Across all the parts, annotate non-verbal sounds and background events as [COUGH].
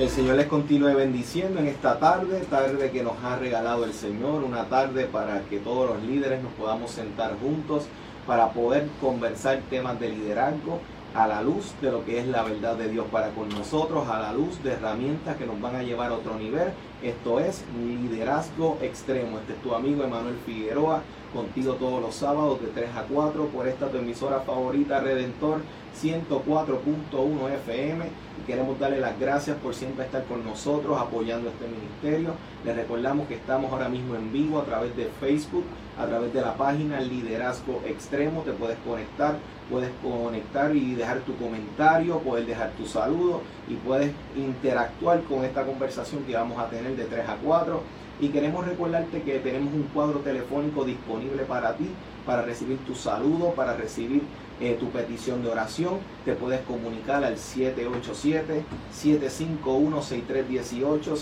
El Señor les continúe bendiciendo en esta tarde, tarde que nos ha regalado el Señor, una tarde para que todos los líderes nos podamos sentar juntos para poder conversar temas de liderazgo a la luz de lo que es la verdad de Dios para con nosotros, a la luz de herramientas que nos van a llevar a otro nivel. Esto es liderazgo extremo. Este es tu amigo Emanuel Figueroa, contigo todos los sábados de 3 a 4 por esta tu emisora favorita Redentor 104.1 FM y queremos darle las gracias por siempre estar con nosotros apoyando este ministerio. Les recordamos que estamos ahora mismo en vivo a través de Facebook, a través de la página Liderazgo Extremo, te puedes conectar, puedes conectar y dejar tu comentario, puedes dejar tu saludo y puedes interactuar con esta conversación que vamos a tener de 3 a 4 y queremos recordarte que tenemos un cuadro telefónico disponible para ti, para recibir tu saludo, para recibir eh, tu petición de oración. Te puedes comunicar al 787-751-6318,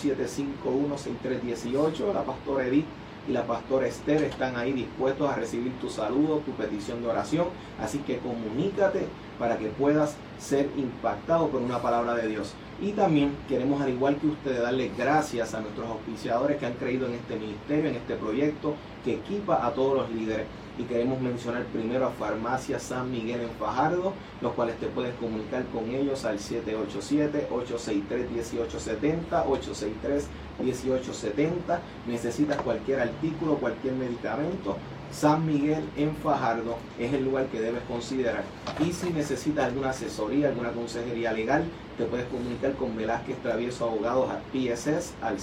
751-6318. La pastora Edith y la pastora Esther están ahí dispuestos a recibir tu saludo, tu petición de oración. Así que comunícate para que puedas ser impactado por una palabra de Dios. Y también queremos, al igual que ustedes, darle gracias a nuestros auspiciadores que han creído en este ministerio, en este proyecto que equipa a todos los líderes. Y queremos mencionar primero a Farmacia San Miguel en Fajardo, los cuales te puedes comunicar con ellos al 787-863-1870, 863-1870. Necesitas cualquier artículo, cualquier medicamento, San Miguel en Fajardo es el lugar que debes considerar. Y si necesitas alguna asesoría, alguna consejería legal, te puedes comunicar con Velázquez Travieso Abogados a PSS al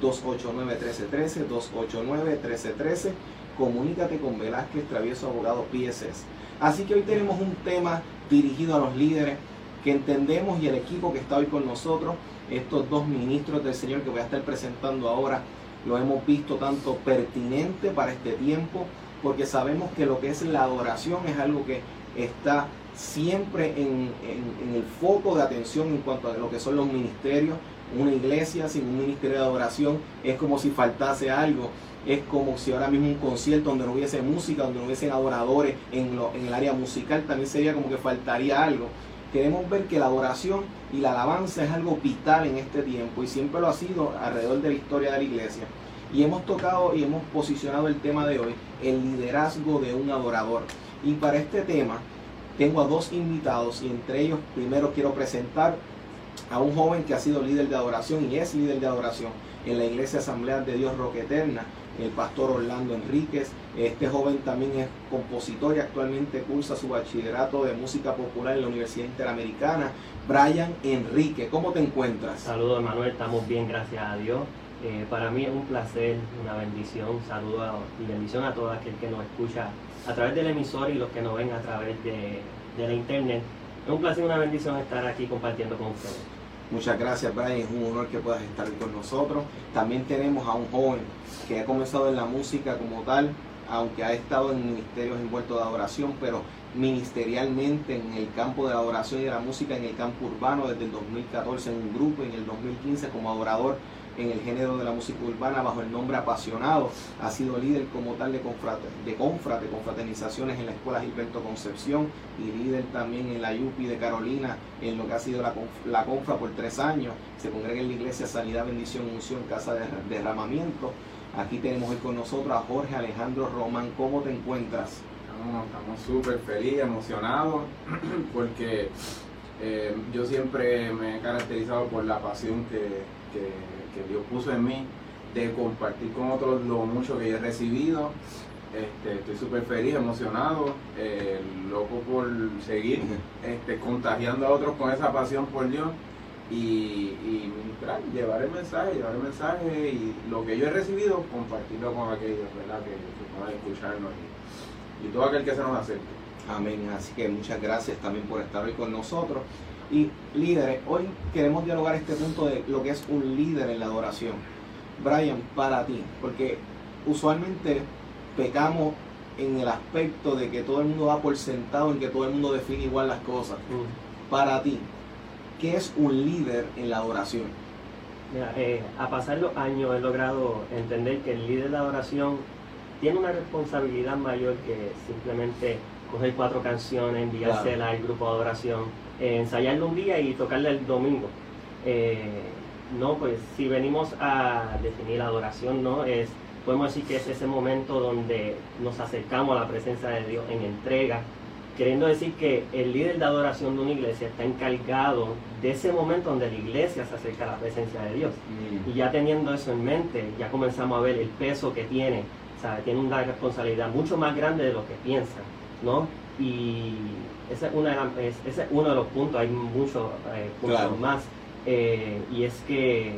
787-289-1313, 289-1313. Comunícate con Velázquez Travieso Abogados PSS. Así que hoy tenemos un tema dirigido a los líderes que entendemos y el equipo que está hoy con nosotros, estos dos ministros del Señor que voy a estar presentando ahora, lo hemos visto tanto pertinente para este tiempo, porque sabemos que lo que es la adoración es algo que está siempre en, el foco de atención en cuanto a lo que son los ministerios. Una iglesia sin un ministerio de adoración es como si faltase algo. Es como si ahora mismo un concierto donde no hubiese música, donde no hubiesen adoradores en, en el área musical, también sería como que faltaría algo. Queremos ver que la adoración y la alabanza es algo vital en este tiempo y siempre lo ha sido alrededor de la historia de la iglesia. Y hemos tocado y hemos posicionado el tema de hoy, el liderazgo de un adorador. Y para este tema tengo a dos invitados y entre ellos primero quiero presentar a un joven que ha sido líder de adoración y es líder de adoración en la Iglesia Asamblea de Dios Roque Eterna, el pastor Orlando Enríquez. Este joven también es compositor y actualmente cursa su bachillerato de música popular en la Universidad Interamericana. Brian Enrique, ¿cómo te encuentras? Saludos, Manuel, estamos bien, gracias a Dios. Eh, para mí es un placer, una bendición, saludo y bendición a todo aquel que nos escucha a través del emisor y los que nos ven a través de, de la internet. Es un placer y una bendición estar aquí compartiendo con ustedes. Muchas gracias, Brian. Es un honor que puedas estar con nosotros. También tenemos a un joven que ha comenzado en la música como tal, aunque ha estado en ministerios envueltos de adoración, pero ministerialmente en el campo de la adoración y de la música en el campo urbano desde el 2014 en un grupo, en el 2015 como adorador en el género de la música urbana bajo el nombre Apasionado. Ha sido líder como tal de, confrate, de confrate, confraternizaciones en la Escuela Gilberto Concepción y líder también en la YUPI de Carolina en lo que ha sido la, la confra por tres años. Se congrega en la iglesia Sanidad, Bendición, Unción, Casa de Derramamiento. Aquí tenemos hoy con nosotros a Jorge Alejandro Román. ¿Cómo te encuentras? Estamos súper felices, emocionados, [CLEARS THROAT] porque eh, yo siempre me he caracterizado por la pasión que, que que Dios puso en mí de compartir con otros lo mucho que he recibido. Este, estoy súper feliz, emocionado, eh, loco por seguir este, contagiando a otros con esa pasión por Dios y, llevar el mensaje, llevar el mensaje y lo que yo he recibido, compartirlo con aquellos ¿verdad? que, puedan escucharnos y, y todo aquel que se nos acerque. Amén. Así que muchas gracias también por estar hoy con nosotros. Y líderes, hoy queremos dialogar este punto de lo que es un líder en la adoración. Brian, para ti, porque usualmente pecamos en el aspecto de que todo el mundo va por sentado en que todo el mundo define igual las cosas. Mm. Para ti, ¿qué es un líder en la adoración? Mira, eh, a pasar los años he logrado entender que el líder de adoración tiene una responsabilidad mayor que simplemente coger cuatro canciones, enviárselas al grupo de adoración, eh, ensayarlo un día y tocarle el domingo. Eh, no, pues si venimos a definir la adoración, ¿no? Es, podemos decir que es ese momento donde nos acercamos a la presencia de Dios en entrega, queriendo decir que el líder de adoración de una iglesia está encargado de ese momento donde la iglesia se acerca a la presencia de Dios. Mm. Y ya teniendo eso en mente, ya comenzamos a ver el peso que tiene, ¿sabe? Tiene una responsabilidad mucho más grande de lo que piensa, ¿no? Y ese es, una de la- es- ese es uno de los puntos, hay muchos eh, puntos Claro. más, eh, y es que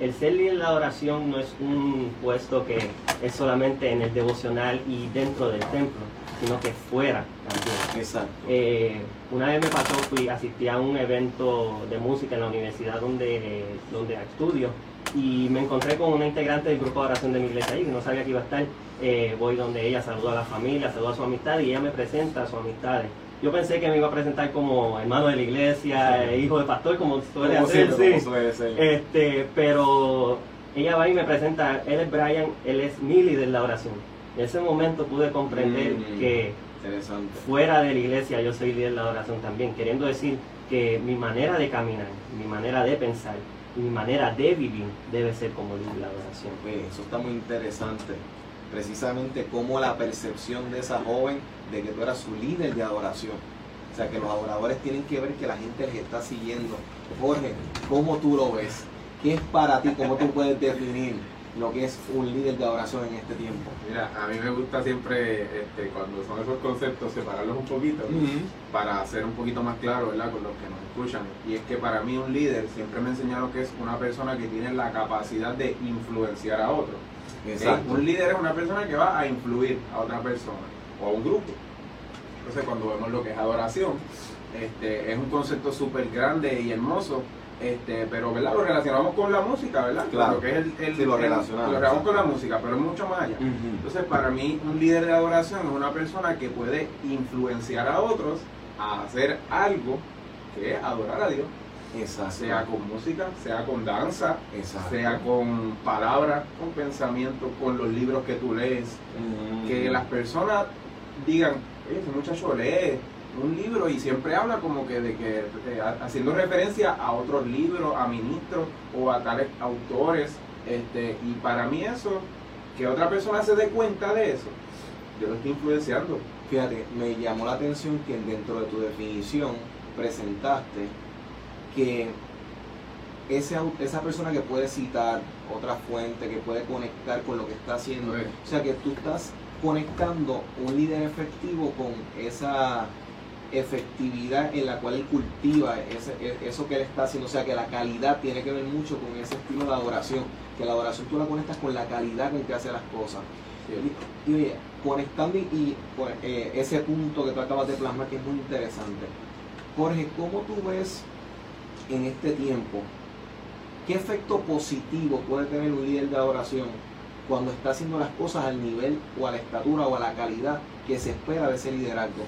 el ser líder de la adoración no es un puesto que es solamente en el devocional y dentro del templo, sino que fuera también. Exacto. Eh, una vez me pasó, fui, asistí a un evento de música en la universidad donde, donde estudio y me encontré con una integrante del grupo de oración de mi iglesia ahí, que no sabía que iba a estar. Eh, voy donde ella saluda a la familia, saluda a su amistad y ella me presenta a sus amistades. Yo pensé que me iba a presentar como hermano de la iglesia, Sí. hijo de pastor, como suele Como hacer. siempre, sí. como suele ser. Este, pero ella va y me presenta, él es Brian, él es mi líder de la oración. En ese momento pude comprender Mm. que fuera de la iglesia yo soy líder de la oración también, queriendo decir que mi manera de caminar, mi manera de pensar mi manera de vivir debe ser como líder de la oración. Oye, eso está muy interesante. Precisamente como la percepción de esa joven de que tú eras su líder de adoración. O sea, que los adoradores tienen que ver que la gente les está siguiendo. Jorge, ¿cómo tú lo ves? ¿Qué es para ti? ¿Cómo tú puedes definir lo que es un líder de adoración en este tiempo? Mira, a mí me gusta siempre, este, cuando son esos conceptos, separarlos un poquito para ser un poquito más claro, ¿verdad? Con los que nos escuchan. Y es que para mí un líder siempre me enseñaron que es una persona que tiene la capacidad de influenciar a otro. ¿ok? Un líder es una persona que va a influir a otra persona o a un grupo. Entonces cuando vemos lo que es adoración, este, es un concepto súper grande y hermoso, este, pero ¿verdad? lo relacionamos con la música, ¿verdad? Claro. Que es el, el- Sí, lo el- relacionamos. lo relacionamos con la música, pero es mucho más allá. Entonces, para mí, un líder de adoración es una persona que puede influenciar a otros a hacer algo que es adorar a Dios, Exacto. sea con música, sea con danza, Exacto. sea con palabras, con pensamiento, con los libros que tú lees. Que las personas digan, ese muchacho lee un libro y siempre habla como que de que eh, ha- haciendo referencia a otros libros, a ministros o a tales autores. Este, y para mí eso, que otra persona se dé cuenta de eso, yo lo estoy influenciando. Fíjate, me llamó la atención que dentro de tu definición presentaste que ese esa persona que puede citar otra fuente, que puede conectar con lo que está haciendo, Sí. o sea que tú estás conectando un líder efectivo con esa efectividad en la cual él cultiva ese- e- eso que él está haciendo, o sea que la calidad tiene que ver mucho con ese estilo de adoración, que la adoración tú la conectas con la calidad con que hace las cosas. Y, y oye, conectando y, y, pues, eh, ese punto que tú acabas de plasmar que es muy interesante. Jorge, ¿cómo tú ves en este tiempo qué efecto positivo puede tener un líder de adoración cuando está haciendo las cosas al nivel o a la estatura o a la calidad que se espera de ese liderazgo?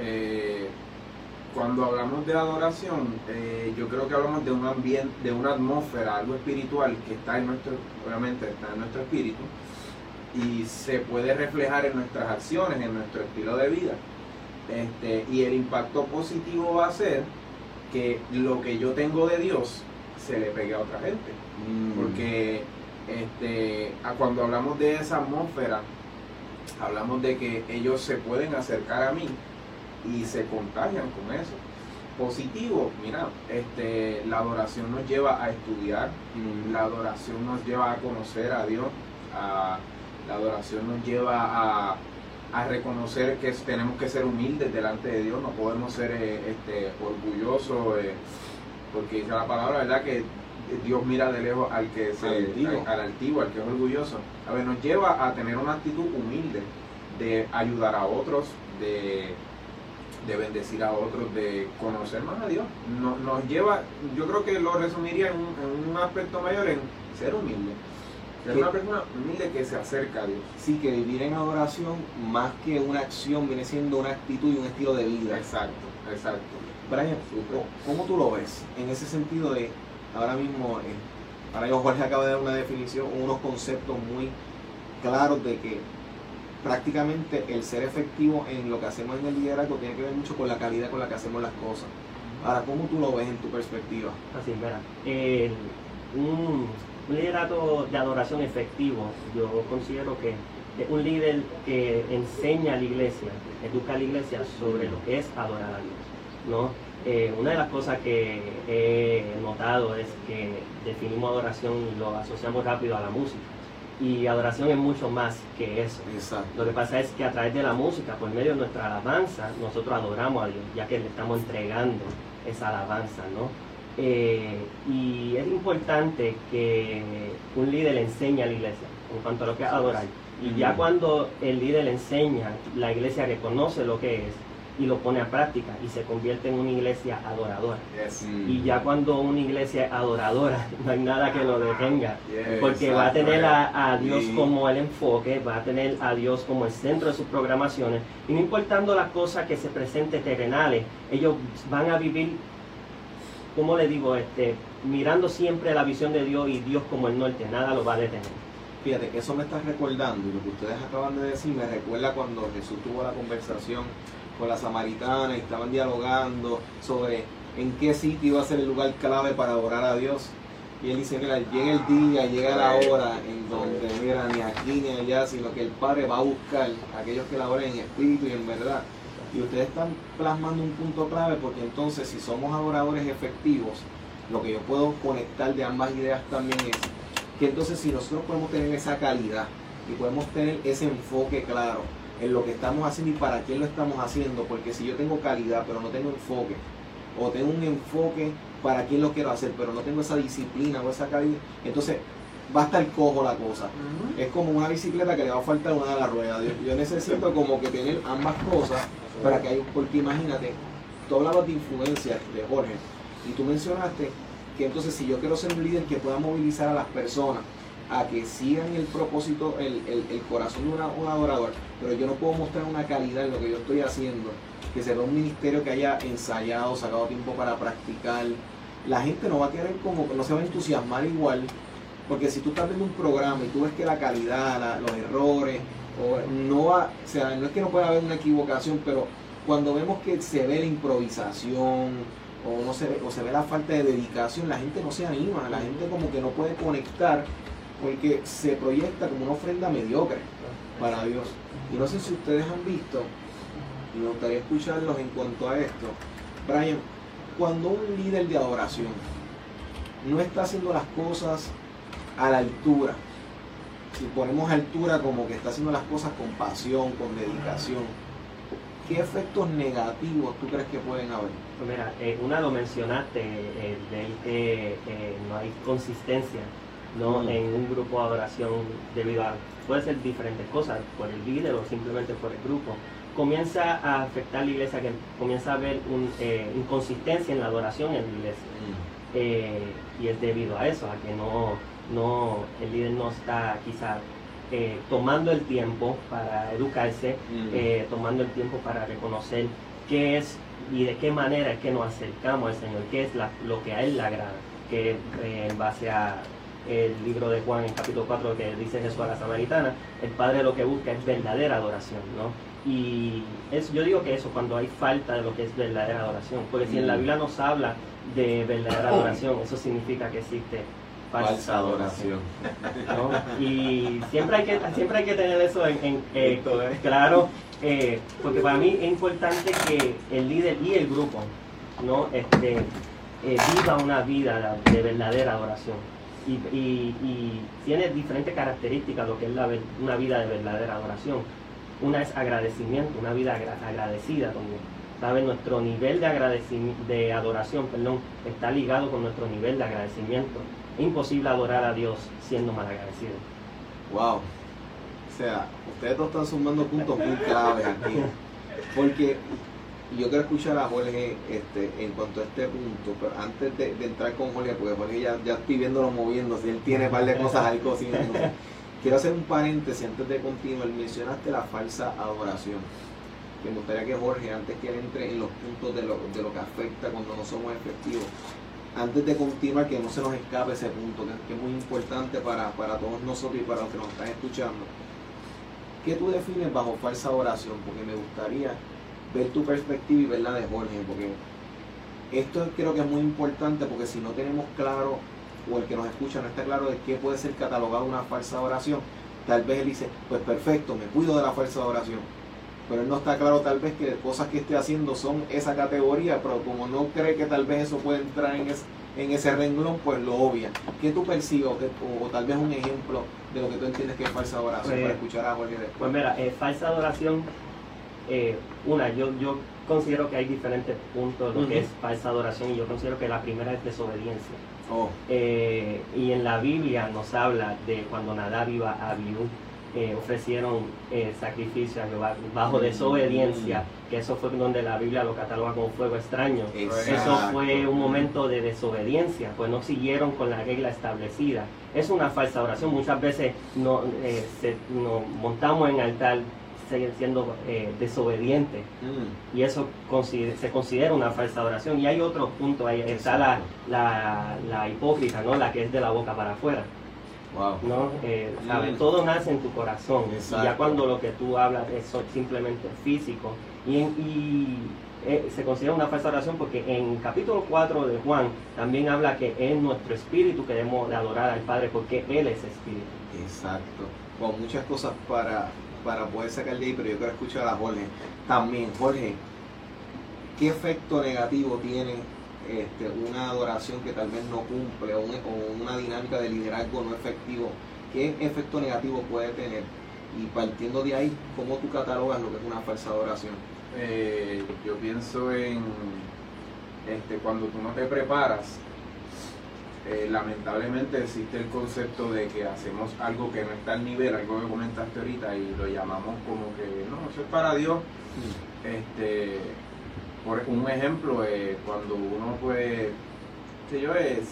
Eh, cuando hablamos de adoración, eh, yo creo que hablamos de un ambiente, de una atmósfera, algo espiritual que está en nuestro, obviamente está en nuestro espíritu y se puede reflejar en nuestras acciones, en nuestro estilo de vida. Este, y el impacto positivo va a ser que lo que yo tengo de Dios se le pegue a otra gente. Porque este, cuando hablamos de esa atmósfera, hablamos de que ellos se pueden acercar a mí y se contagian con eso. Positivo, mira, este, la adoración nos lleva a estudiar, Mm, la adoración nos lleva a conocer a Dios, a- la adoración nos lleva a, a reconocer que tenemos que ser humildes delante de Dios, no podemos ser eh, este, orgullosos, eh, porque dice la palabra, ¿verdad? Que Dios mira de lejos al que se, Al altivo. al, al altivo, al que es orgulloso. A ver, nos lleva a tener una actitud humilde de ayudar a otros, de, de bendecir a otros, de conocer más a Dios. No- nos lleva, yo creo que lo resumiría en un, en un aspecto mayor en ser humilde. Ser una persona humilde que se acerca a Dios. Sí, que vivir en adoración más que una acción viene siendo una actitud y un estilo de vida. Exacto, exacto. Brian. ¿cómo tú lo ves en ese sentido de ahora mismo, eh, ahora mismo Jorge acaba de dar una definición, unos conceptos muy claros de que prácticamente el ser efectivo en lo que hacemos en el liderazgo tiene que ver mucho con la calidad con la que hacemos las cosas. Ahora, ¿cómo tú lo ves en tu perspectiva? Así, mira, un, un de adoración efectivo, yo considero que es un líder que enseña a la iglesia, educa a la iglesia sobre lo que es adorar a Dios, ¿no? Eh, una de las cosas que he notado es que definimos adoración y lo asociamos rápido a la música. Y adoración es mucho más que eso. Exacto. Lo que pasa es que a través de la música, por medio de nuestra alabanza, nosotros adoramos a Dios, ya que le estamos entregando esa alabanza, ¿no? Eh, y es importante que un líder enseñe a la iglesia en cuanto a lo que es adorar. Y ya cuando el líder enseña, la iglesia reconoce lo que es y lo pone a práctica y se convierte en una iglesia adoradora. Y ya cuando una iglesia es adoradora, [LAUGHS] no hay nada que lo detenga. Porque va a tener a, a Dios Sí. como el enfoque, va a tener a Dios como el centro de sus programaciones. Y no importando las cosas que se presenten terrenales, ellos van a vivir, como le digo, este, mirando siempre la visión de Dios y Dios como el norte, nada lo va a detener. Fíjate que eso me está recordando y lo que ustedes acaban de decir me recuerda cuando Jesús tuvo la conversación con la samaritana y estaban dialogando sobre en qué sitio iba a ser el lugar clave para adorar a Dios. Y él dice, mira, llega el día, llega la hora en donde, mira, ni aquí ni allá, sino que el Padre va a buscar a aquellos que la adoren en espíritu y en verdad. Y ustedes están plasmando un punto clave porque entonces si somos adoradores efectivos, lo que yo puedo conectar de ambas ideas también es que entonces si nosotros podemos tener esa calidad y podemos tener ese enfoque claro en lo que estamos haciendo y para quién lo estamos haciendo, porque si yo tengo calidad pero no tengo enfoque, o tengo un enfoque para quién lo quiero hacer, pero no tengo esa disciplina o esa calidad, entonces va a estar cojo la cosa. Es como una bicicleta que le va a faltar una de las ruedas. Yo, yo necesito como que tener ambas cosas para que hay, porque imagínate, tú hablabas de influencia de Jorge y tú mencionaste que entonces si yo quiero ser un líder que pueda movilizar a las personas a que sigan el propósito, el, el- el corazón de una- un adorador, pero yo no puedo mostrar una calidad en lo que yo estoy haciendo, que se vea un ministerio que haya ensayado, sacado tiempo para practicar, la gente no va a querer como, no se va a entusiasmar igual, porque si tú estás viendo un programa y tú ves que la calidad, los errores, o no va, o sea, no es que no pueda haber una equivocación, pero cuando vemos que se ve la improvisación, o no se ve, o se ve la falta de dedicación, la gente no se anima, la gente como que no puede conectar porque se proyecta como una ofrenda mediocre para Dios. Y no sé si ustedes han visto, y me gustaría escucharlos en cuanto a esto. Brian, cuando un líder de adoración no está haciendo las cosas a la altura, si ponemos altura como que está haciendo las cosas con pasión, con dedicación, ¿qué efectos negativos tú crees que pueden haber? Pues mira, eh, una lo mencionaste, eh, que eh, no hay consistencia ¿no? Mm. en un grupo de adoración debido a, puede ser diferentes cosas, por el líder o simplemente por el grupo. Comienza a afectar la iglesia, que comienza a haber un, eh, inconsistencia en la adoración en la iglesia. Eh, y es debido a eso, a que no, no el líder no está quizá eh, tomando el tiempo para educarse, Mm. tomando el tiempo para reconocer qué es y de qué manera es que nos acercamos al Señor, qué es la- lo que a Él le agrada, que en base a el libro de Juan en capítulo 4 que dice Jesús a la samaritana, el Padre lo que busca es verdadera adoración, ¿no? Y es, yo digo que eso, cuando hay falta de lo que es verdadera adoración, porque si en la Mm. Biblia nos habla de verdadera adoración, eso significa que existe falsa adoración. ¿no? Y siempre hay que, siempre hay que tener eso en, en- eh, claro, eh, porque para mí es importante que el líder y el grupo ¿no? este, eh, viva una vida de verdadera adoración. Y, tiene diferentes características lo que es la una vida de verdadera adoración. Una es agradecimiento, una vida agra- agradecida también. ¿Sabe? Nuestro nivel de, agradecimi- de adoración perdón, está ligado con nuestro nivel de agradecimiento. Es imposible adorar a Dios siendo malagradecido. Wow. O sea, ustedes dos están sumando puntos muy claves aquí. Porque yo quiero escuchar a Jorge este, en cuanto a este punto, pero antes de, de entrar con Jorge, porque Jorge ya, ya estoy viéndolo moviéndose, él tiene un par de cosas ahí cocinando. [LAUGHS] Quiero hacer un paréntesis antes de continuar. Mencionaste la falsa adoración. Que me gustaría que Jorge, antes que él entre en los puntos de lo, de lo que afecta cuando no somos efectivos, antes de continuar, que no se nos escape ese punto, que, que es muy importante para, para todos nosotros y para los que nos están escuchando. ¿Qué tú defines bajo falsa oración? Porque me gustaría ver tu perspectiva y ver la de Jorge, porque Esto creo que es muy importante porque si no tenemos claro, o el que nos escucha no está claro de qué puede ser catalogado una falsa oración, tal vez él dice, pues perfecto, me cuido de la falsa oración. Pero él no está claro tal vez que cosas que esté haciendo son esa categoría, pero como no cree que tal vez eso puede entrar en, en ese renglón, pues lo obvia. ¿Qué tú percibes o, tal vez un ejemplo de lo que tú entiendes que es falsa adoración para pues, escuchar a Jorge después? Pues mira, eh, falsa adoración, eh, una, yo, yo considero que hay diferentes puntos de lo que es falsa adoración y yo considero que la primera es desobediencia. Oh. Eh, y en la Biblia nos habla de cuando Nadab iba a Abiú, eh, ofrecieron eh, sacrificio a Jehová bajo desobediencia, que eso fue donde la Biblia lo cataloga como fuego extraño. Eso fue un momento de desobediencia, pues no siguieron con la regla establecida. Es una falsa oración, muchas veces no, nos montamos en altar siendo eh, desobediente mm. y eso se considera una falsa oración y hay otro punto ahí está la, la, hipócrita no la que es de la boca para afuera ¿no? Eh, mm. todo nace en tu corazón ya cuando lo que tú hablas es simplemente físico y, y eh, se considera una falsa oración porque en capítulo 4 de Juan también habla que es nuestro espíritu que debemos de adorar al Padre porque Él es espíritu. Exacto. Con muchas cosas para, para poder sacar de ahí, pero yo quiero escuchar a Jorge también. Jorge, ¿qué efecto negativo tiene este, una adoración que tal vez no cumple o, una dinámica de liderazgo no efectivo? ¿Qué efecto negativo puede tener? Y partiendo de ahí, ¿cómo tú catalogas lo que es una falsa adoración? Eh, yo pienso en este, cuando tú no te preparas eh, lamentablemente existe el concepto de que hacemos algo que no está al nivel, algo que comentaste ahorita, y lo llamamos como que, no, eso es para Dios. Este, por un ejemplo, eh, cuando uno puede, yo, eh,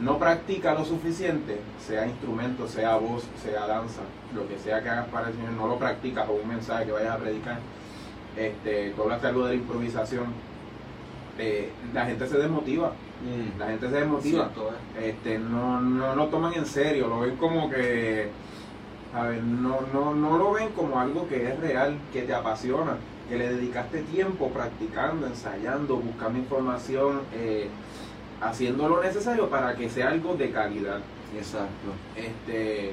no practica lo suficiente, sea instrumento, sea voz, sea danza, lo que sea que hagas para el Señor, no lo practicas o un mensaje que vayas a predicar, este, tú hablaste algo de la improvisación, la gente se desmotiva la gente se desmotiva. ¿eh? Este, no, no lo toman en serio, lo ven como que, a ver, no, no, no lo ven como algo que es real, que te apasiona, que le dedicaste tiempo practicando, ensayando, buscando información, eh, haciendo lo necesario para que sea algo de calidad. Exacto. Este,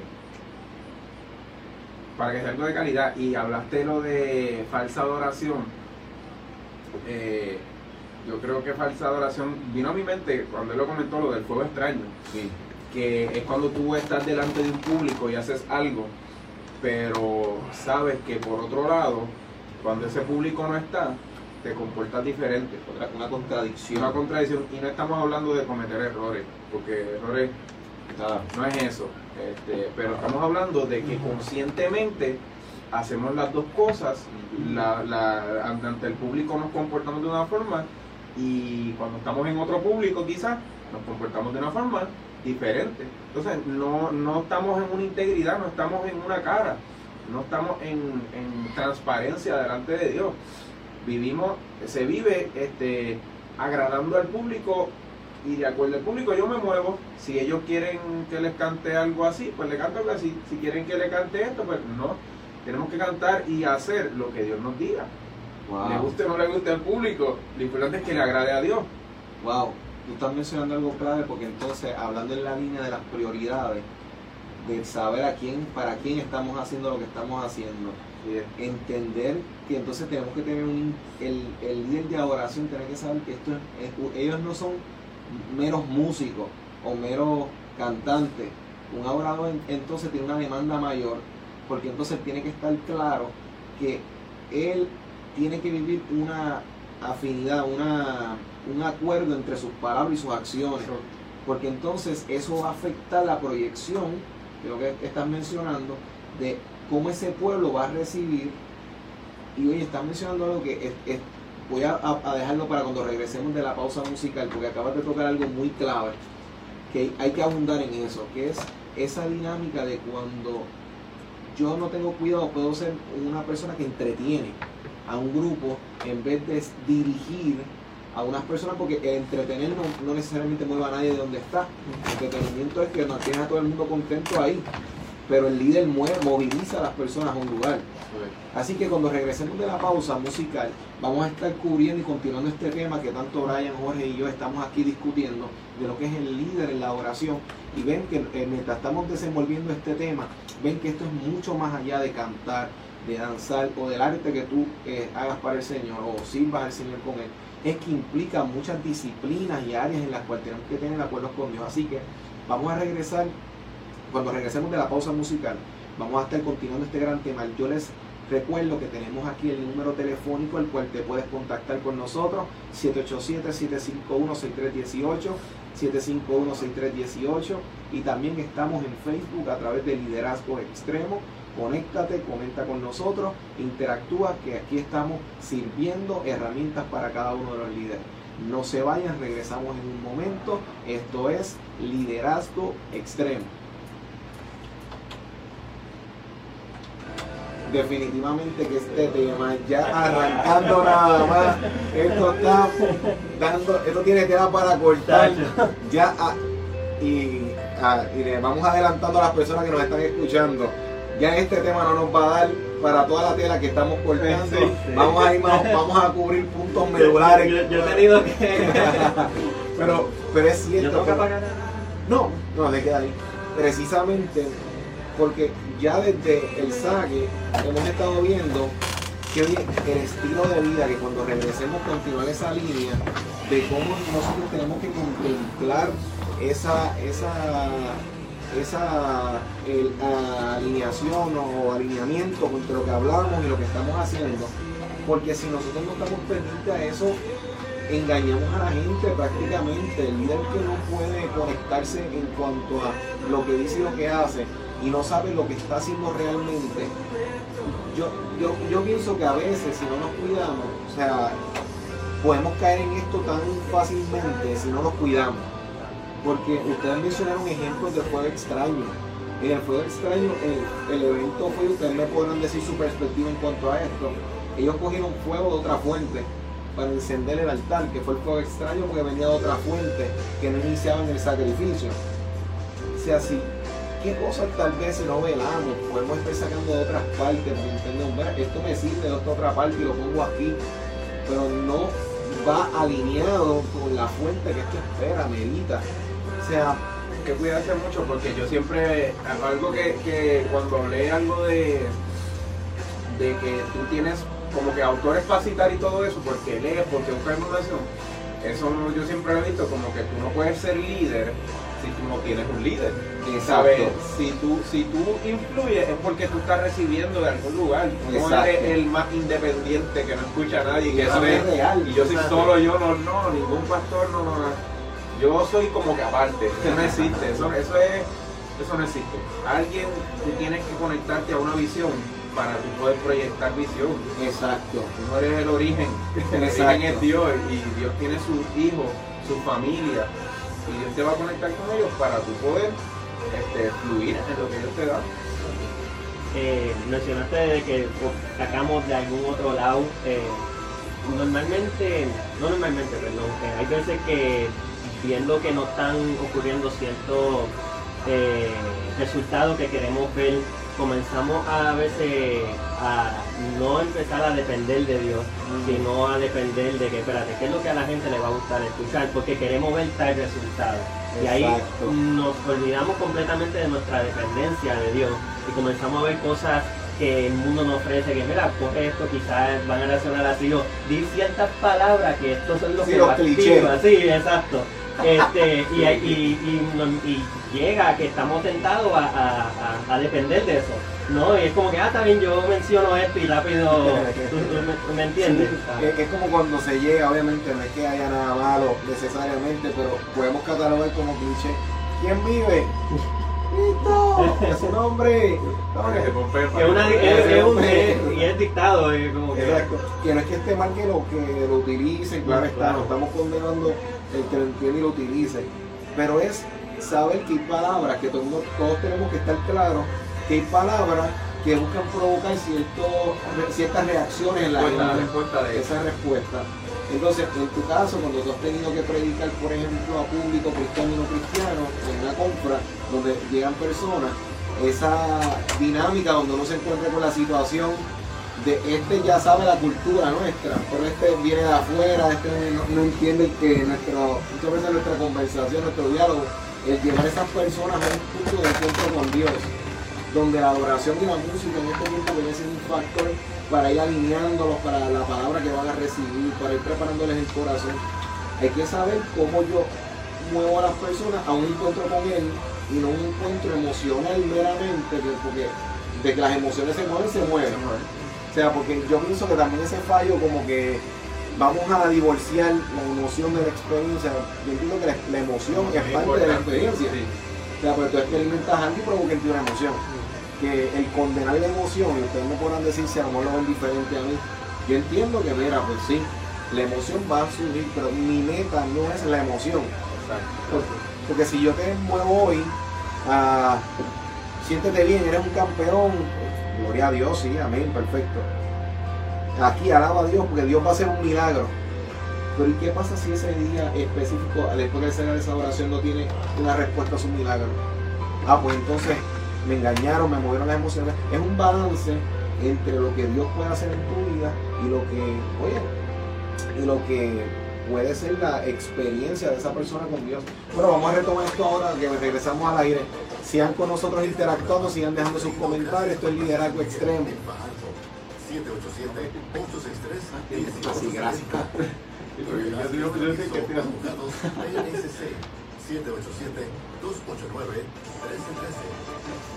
para que sea algo de calidad. Y hablaste lo de falsa adoración. Eh, yo creo que falsa adoración vino a mi mente cuando él lo comentó lo del fuego extraño, que es cuando tú estás delante de un público y haces algo, pero sabes que por otro lado, cuando ese público no está, te comportas diferente. Otra, una contradicción. Una contradicción. Y no estamos hablando de cometer errores, porque errores no es eso. Este, pero estamos hablando de que conscientemente hacemos las dos cosas, ante el público nos comportamos de una forma y cuando estamos en otro público quizás nos comportamos de una forma diferente. Entonces no, no estamos en una integridad, no estamos en una cara, no estamos en, en transparencia delante de Dios. Vivimos, se vive este, agradando al público y de acuerdo al público yo me muevo. Si ellos quieren que les cante algo así, pues le canto algo así. Si quieren que le cante esto, pues no. Tenemos que cantar y hacer lo que Dios nos diga. Le guste o no le guste al público, lo importante es que le agrade a Dios. Wow, tú estás mencionando algo clave porque entonces, hablando en la línea de las prioridades, de saber a quién, para quién estamos haciendo lo que estamos haciendo, entender que entonces tenemos que tener un, el, el líder de adoración, tiene que saber que esto ellos no son meros músicos o meros cantantes. Un adorador entonces tiene una demanda mayor, porque entonces tiene que estar claro que él tiene que vivir una afinidad, una, un acuerdo entre sus palabras y sus acciones. Porque entonces eso va a afectar la proyección, que lo que estás mencionando, de cómo ese pueblo va a recibir. Y hoy estás mencionando algo que es, voy a, dejarlo para cuando regresemos de la pausa musical, porque acabas de tocar algo muy clave, que hay que abundar en eso, que es esa dinámica de cuando yo no tengo cuidado, puedo ser una persona que entretiene a un grupo en vez de dirigir a unas personas porque entretener no, necesariamente mueve a nadie de donde está. El entretenimiento es que mantiene a todo el mundo contento ahí. pero el líder mueve, moviliza a las personas a un lugar. Así que cuando regresemos de la pausa musical, vamos a estar cubriendo y continuando este tema que tanto Brian, Jorge y yo estamos aquí discutiendo de lo que es el líder en la oración. Y ven que eh, mientras estamos desenvolviendo este tema, ven que esto es mucho más allá de cantar, de danzar o del arte que tú eh, hagas para el Señor o sirvas al Señor con Él. Es que implica muchas disciplinas y áreas en las cuales tenemos que tener acuerdos con Dios. Así que vamos a regresar, cuando regresemos de la pausa musical, vamos a estar continuando este gran tema. Yo les Recuerdo que tenemos aquí el número telefónico al cual te puedes contactar con nosotros, 787-751-6318, 751-6318 y también estamos en Facebook a través de Liderazgo Extremo. Conéctate, comenta con nosotros, interactúa, que aquí estamos sirviendo herramientas para cada uno de los líderes. No se vayan, regresamos en un momento. Esto es Liderazgo Extremo. definitivamente que este tema, ya arrancando nada más, esto está dando, esto tiene tela para cortar, ya y, y vamos adelantando a las personas que nos están escuchando, ya este tema no nos va a dar para toda la tela que estamos cortando, vamos a ir vamos a cubrir puntos medulares. Yo, he tenido que... [LAUGHS] pero, pero es cierto. No, no, de queda ahí. Precisamente porque ya desde el saque hemos estado viendo que el estilo de vida, que cuando regresemos continuar esa línea de cómo nosotros tenemos que contemplar esa, esa, esa alineación o alineamiento entre lo que hablamos y lo que estamos haciendo. Porque si nosotros no estamos pendientes a eso, engañamos a la gente prácticamente. El líder que no puede conectarse en cuanto a lo que dice y lo que hace, y no sabe lo que está haciendo realmente, yo, yo, yo pienso que a veces si no nos cuidamos, o sea, podemos caer en esto tan fácilmente si no nos cuidamos. Porque ustedes mencionaron ejemplos de fuego extraño. En el fuego extraño, el, el evento fue, ustedes me podrán decir su perspectiva en cuanto a esto. Ellos cogieron fuego de otra fuente para encender el altar, que fue el fuego extraño porque venía de otra fuente que no iniciaba en el sacrificio. O sea, si qué cosas tal vez no velamos, podemos estar sacando de otras partes, ¿me Esto me sirve de otra parte y lo pongo aquí, pero no va alineado con la fuente que esto espera, medita. O sea, que cuidarse mucho porque yo siempre, algo que, que cuando hablé algo de, de que tú tienes como que autores para citar y todo eso, porque lees, porque buscas información, eso yo siempre lo he visto como que tú no puedes ser líder si tú no tienes un líder. ¿Sabes? Si tú, si tú influyes es porque tú estás recibiendo de algún lugar. no eres el más independiente que no escucha a nadie. Y, eso es real. Y yo soy solo yo, no, no, ningún pastor, no, no, no. Yo soy como que aparte. Eso no existe. Eso, eso es, eso no existe. Alguien, tú tienes que conectarte a una visión para tú poder proyectar visión. Exacto. Tú no eres el origen. El origen es Dios y Dios tiene sus hijos, su familia y Dios te va a conectar con ellos para tu poder este, fluir en lo que Dios te da. Eh, mencionaste de que sacamos de algún otro lado. Eh, normalmente, no normalmente, perdón, eh, hay veces que viendo que no están ocurriendo ciertos eh, resultados que queremos ver comenzamos a veces a no empezar a depender de Dios, sino a depender de que, espérate, ¿qué es lo que a la gente le va a gustar escuchar? Porque queremos ver tal resultado. Y ahí nos olvidamos completamente de nuestra dependencia de Dios y comenzamos a ver cosas que el mundo nos ofrece, que mira, coge esto, quizás van a reaccionar así, o di ciertas palabras que estos son los que los Sí, exacto. Este, y, y, llega a que estamos tentados a, depender de eso. ¿no? Y es como que, ah, también yo menciono esto y rápido, [LAUGHS] me, entiendes? es, como cuando se llega, obviamente, no es que haya nada malo necesariamente, pero podemos catalogar como cliché. ¿Quién vive? ¡Listo! ¡Es su nombre! es, un, y es dictado, como que... Exacto. Que no es que esté mal que lo, que lo utilicen, claro, está, no estamos condenando el que lo entiende y lo utilice. Pero es saber que hay palabras que todos, todos tenemos que estar claros, que hay palabras que buscan provocar cierto, ciertas reacciones en la respuesta de esa respuesta. Entonces, en tu caso, cuando tú has tenido que predicar, por ejemplo, a público cristiano y no cristiano, en una compra donde llegan personas, esa dinámica donde uno se encuentra con la situación de este ya sabe la cultura nuestra, pero este viene de afuera, este no, entiende que nuestro, muchas veces nuestra conversación, nuestro diálogo, el llevar a esas personas a un punto de encuentro con Dios, donde la adoración y la música en este tiempo viene siendo un factor para ir alineándolos para la palabra que van a recibir, para ir preparándoles el corazón. Hay que saber cómo yo muevo a las personas a un encuentro con Él y no un encuentro emocional meramente, porque de que las emociones se mueven, se mueven. O sea, porque yo pienso que también ese fallo como que vamos a divorciar la emoción de la experiencia. Yo entiendo que la, emoción es parte de la experiencia. O sea, porque tú experimentas algo y provoca en ti una emoción. Que el condenar la emoción, y ustedes me podrán decir si a lo mejor lo ven diferente a mí, yo entiendo que, mira, pues sí, la emoción va a surgir, pero mi meta no es la emoción. Porque, si yo te muevo hoy, a siéntete bien, eres un campeón, gloria a Dios, sí, amén, perfecto. Aquí alaba a Dios porque Dios va a hacer un milagro. Pero ¿y qué pasa si ese día específico, después de hacer esa oración, no tiene una respuesta a su milagro? Ah, pues entonces me engañaron, me movieron las emociones. Es un balance entre lo que Dios puede hacer en tu vida y lo que, oye, y lo que puede ser la experiencia de esa persona con Dios. Bueno, vamos a retomar esto ahora que regresamos al aire. Sigan con nosotros interactuando, sigan dejando sus comentarios. Esto es liderazgo extremo. 787-863. Así, gracias. 787-289-1313.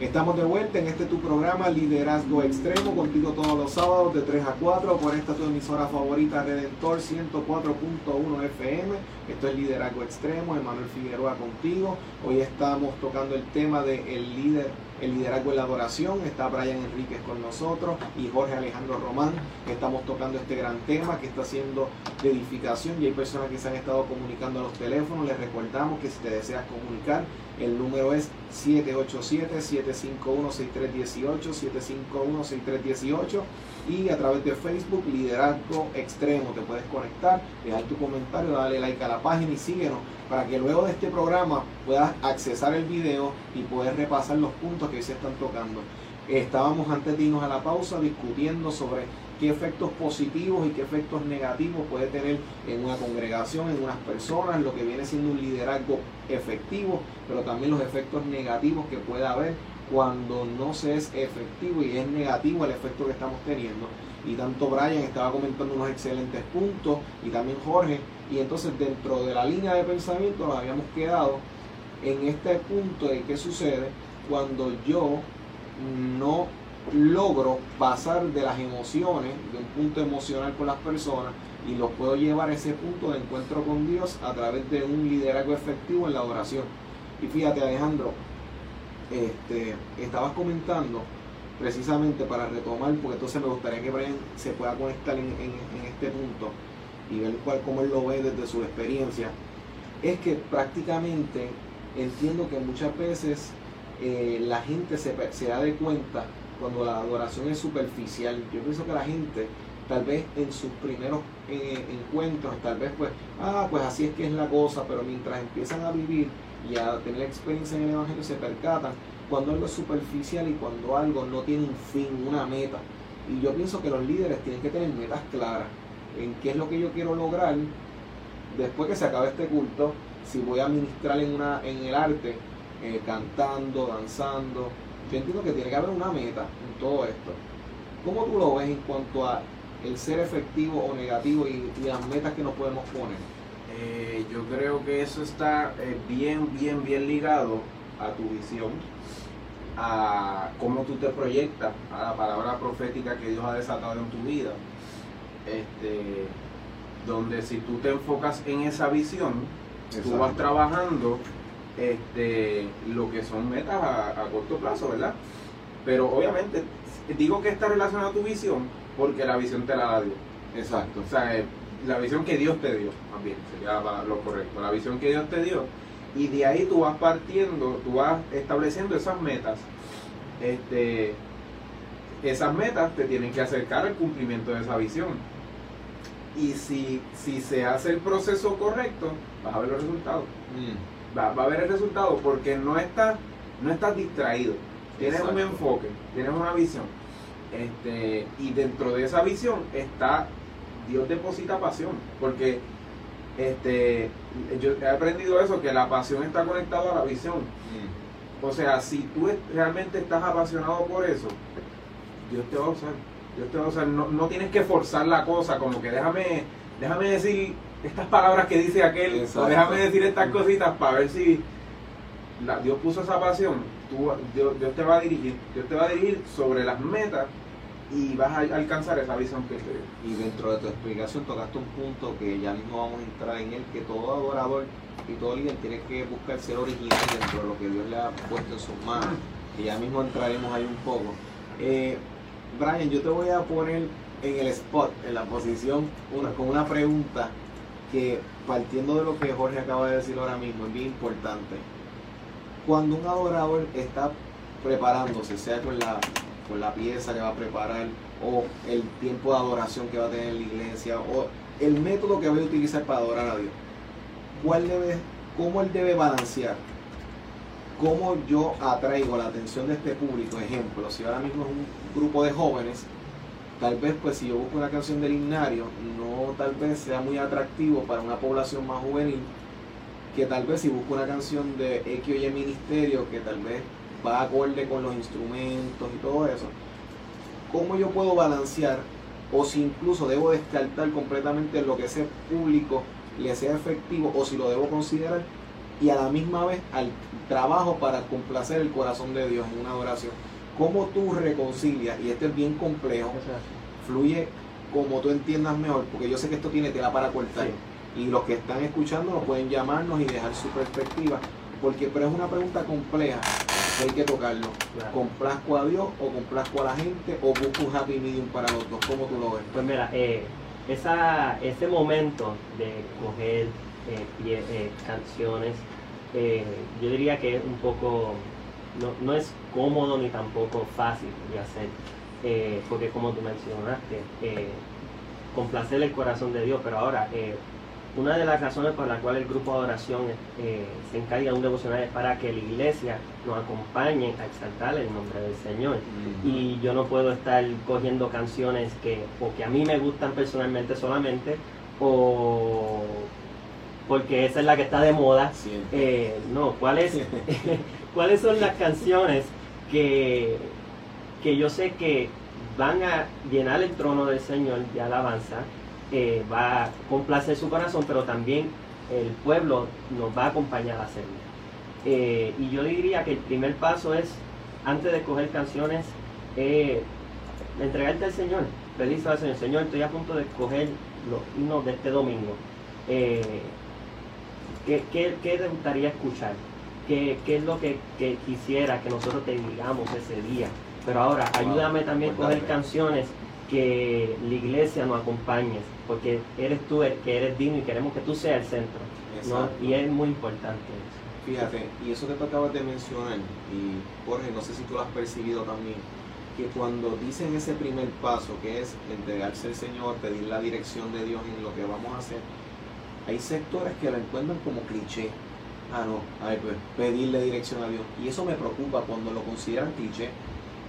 Estamos de vuelta en este tu programa Liderazgo Extremo, contigo todos los sábados de 3 a 4 por esta tu emisora favorita Redentor 104.1 FM. Esto es Liderazgo Extremo, Emanuel Figueroa contigo. Hoy estamos tocando el tema de el líder el liderazgo en la adoración. Está Brian Enríquez con nosotros y Jorge Alejandro Román. Estamos tocando este gran tema que está siendo de edificación y hay personas que se han estado comunicando a los teléfonos. Les recordamos que si te deseas comunicar, el número es 787-751-6318, 751-6318 y a través de Facebook Liderazgo Extremo te puedes conectar, dejar tu comentario, darle like a la página y síguenos para que luego de este programa puedas accesar el video y poder repasar los puntos que hoy se están tocando. Estábamos antes de irnos a la pausa discutiendo sobre qué efectos positivos y qué efectos negativos puede tener en una congregación, en unas personas, lo que viene siendo un liderazgo efectivo, pero también los efectos negativos que puede haber cuando no se es efectivo y es negativo el efecto que estamos teniendo. Y tanto Brian estaba comentando unos excelentes puntos y también Jorge. Y entonces dentro de la línea de pensamiento nos habíamos quedado en este punto de qué sucede cuando yo no logro pasar de las emociones, de un punto emocional con las personas, y los puedo llevar a ese punto de encuentro con Dios a través de un liderazgo efectivo en la oración. Y fíjate Alejandro, este, estabas comentando precisamente para retomar, porque entonces me gustaría que Brian se pueda conectar en, este punto y ver cuál, cómo él lo ve desde su experiencia, es que prácticamente entiendo que muchas veces eh, la gente se, se da de cuenta cuando la adoración es superficial. Yo pienso que la gente, tal vez en sus primeros eh, encuentros, tal vez pues, ah, pues así es que es la cosa, pero mientras empiezan a vivir y a tener experiencia en el Evangelio, se percatan cuando algo es superficial y cuando algo no tiene un fin, una meta. Y yo pienso que los líderes tienen que tener metas claras en qué es lo que yo quiero lograr después que se acabe este culto, si voy a ministrar en, una, en el arte, eh, cantando, danzando, yo entiendo que tiene que haber una meta en todo esto. ¿Cómo tú lo ves en cuanto a el ser efectivo o negativo y, las metas que nos podemos poner? Eh, yo creo que eso está eh, bien, bien, bien ligado a tu visión, a cómo tú te proyectas, a la palabra profética que Dios ha desatado en tu vida. Este, donde si tú te enfocas en esa visión, tú vas trabajando este, lo que son metas a, corto plazo, ¿verdad? Pero obviamente, digo que está relacionado a tu visión porque la visión te la da Dios. Exacto. O sea, eh, la visión que Dios te dio, más bien, sería lo correcto. La visión que Dios te dio. Y de ahí tú vas partiendo, tú vas estableciendo esas metas. Este, esas metas te tienen que acercar al cumplimiento de esa visión. Y si, si se hace el proceso correcto, vas a ver los resultados. Mm. va, a haber el resultado porque no estás, no estás distraído. Tienes un enfoque, tienes una visión. Este, y dentro de esa visión está, Dios deposita pasión. Porque este, yo he aprendido eso, que la pasión está conectada a la visión. Mm. O sea, si tú realmente estás apasionado por eso, Dios te va a usar. Dios te va a usar. No, no tienes que forzar la cosa, como que déjame, déjame decir estas palabras que dice aquel, o déjame decir estas cositas para ver si Dios puso esa pasión, tú, Dios, te va a dirigir, Dios te va a dirigir sobre las metas y vas a alcanzar esa visión que quieres. Y dentro de tu explicación tocaste un punto que ya mismo vamos a entrar en él, que todo adorador y todo líder tiene que buscar ser original dentro de lo que Dios le ha puesto en sus manos. Y ya mismo entraremos ahí un poco. Eh, Brian, yo te voy a poner en el spot, en la posición, una, con una pregunta que partiendo de lo que Jorge acaba de decir ahora mismo, es bien importante. Cuando un adorador está preparándose, sea con la, con la pieza que va a preparar, o el tiempo de adoración que va a tener en la iglesia, o el método que va a utilizar para adorar a Dios, ¿cuál debe, ¿cómo él debe balancear? ¿Cómo yo atraigo la atención de este público? Ejemplo, si ahora mismo es un grupo de jóvenes tal vez pues si yo busco una canción del himnario, no tal vez sea muy atractivo para una población más juvenil, que tal vez si busco una canción de X o Y Ministerio, que tal vez va acorde con los instrumentos y todo eso, ¿cómo yo puedo balancear o si incluso debo descartar completamente lo que ese público le sea efectivo o si lo debo considerar y a la misma vez al trabajo para complacer el corazón de Dios en una adoración? cómo tú reconcilias, y esto es bien complejo, fluye como tú entiendas mejor, porque yo sé que esto tiene tela para cortar. Y los que están escuchando nos pueden llamarnos y dejar su perspectiva, porque pero es una pregunta compleja hay que tocarlo. ¿Complazco a Dios o complazco a la gente o busco un happy medium para los dos? ¿Cómo tú lo ves? Pues mira, eh, esa, ese momento de coger eh, eh, canciones, yo diría que es un poco no, no es cómodo ni tampoco fácil de hacer, porque como tú mencionaste, complacer el corazón de Dios, pero ahora, eh, una de las razones por las cuales el grupo de oración se encarga de un devocional es para que la iglesia nos acompañe a exaltar el nombre del Señor. Y yo no puedo estar cogiendo canciones que porque a mí me gustan personalmente solamente o porque esa es la que está de moda. no, ¿cuál es? [LAUGHS] ¿Cuáles son las canciones que, que yo sé que van a llenar el trono del Señor de alabanza? Eh, va a complacer su corazón, pero también el pueblo nos va a acompañar a hacerlo. Eh, y yo diría que el primer paso es, antes de escoger canciones, eh, entregarte al Señor, pedirse al Señor, Señor, estoy a punto de escoger los himnos de este domingo. ¿qué, qué, ¿Qué te gustaría escuchar? qué, es lo que, quisiera que nosotros te digamos ese día. Pero ahora, ayúdame también a coger canciones que la iglesia nos acompañe, porque eres tú el que eres digno y queremos que tú seas el centro. Y es muy importante eso. Fíjate, y eso que tú acabas de mencionar, y Jorge, no sé si tú lo has percibido también, que cuando dicen ese primer paso, que es entregarse al Señor, pedir la dirección de Dios en lo que vamos a hacer, hay sectores que lo encuentran como cliché ah, no, a ver, pues pedirle dirección a Dios. Y eso me preocupa cuando lo consideran cliché,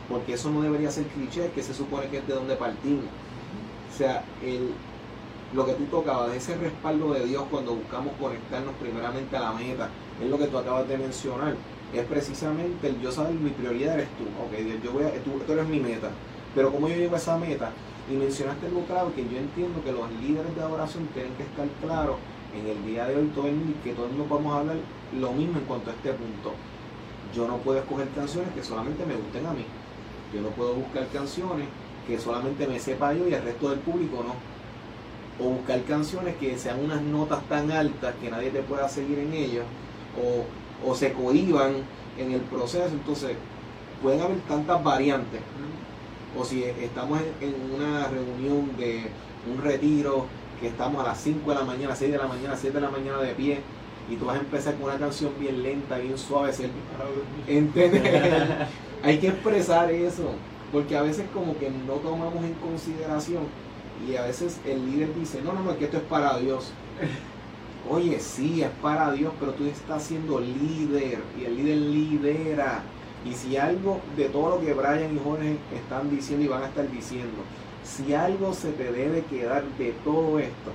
porque eso no debería ser cliché, que se supone que es de donde partimos. O sea, el, lo que tú tocabas, ese respaldo de Dios cuando buscamos conectarnos primeramente a la meta, es lo que tú acabas de mencionar. Es precisamente el yo saber mi prioridad eres tú. Ok, Dios, yo a, tú, eres mi meta. Pero como yo llego a esa meta, y mencionaste algo claro, que yo entiendo que los líderes de adoración tienen que estar claros en el día de hoy todo el, que todo el mundo podemos hablar lo mismo en cuanto a este punto. Yo no puedo escoger canciones que solamente me gusten a mí. Yo no puedo buscar canciones que solamente me sepa yo y el resto del público no. O buscar canciones que sean unas notas tan altas que nadie te pueda seguir en ellas. O, o se cohiban en el proceso. Entonces, pueden haber tantas variantes. O si estamos en una reunión de un retiro que estamos a las 5 de la mañana, 6 de la mañana, 7 de la mañana de pie, y tú vas a empezar con una canción bien lenta, bien suave, ¿entender? [LAUGHS] Hay que expresar eso, porque a veces como que no tomamos en consideración y a veces el líder dice, no, no, no, que esto es para Dios. Oye, sí, es para Dios, pero tú estás siendo líder y el líder lidera. Y si algo de todo lo que Brian y Jorge están diciendo y van a estar diciendo, si algo se te debe quedar de todo esto,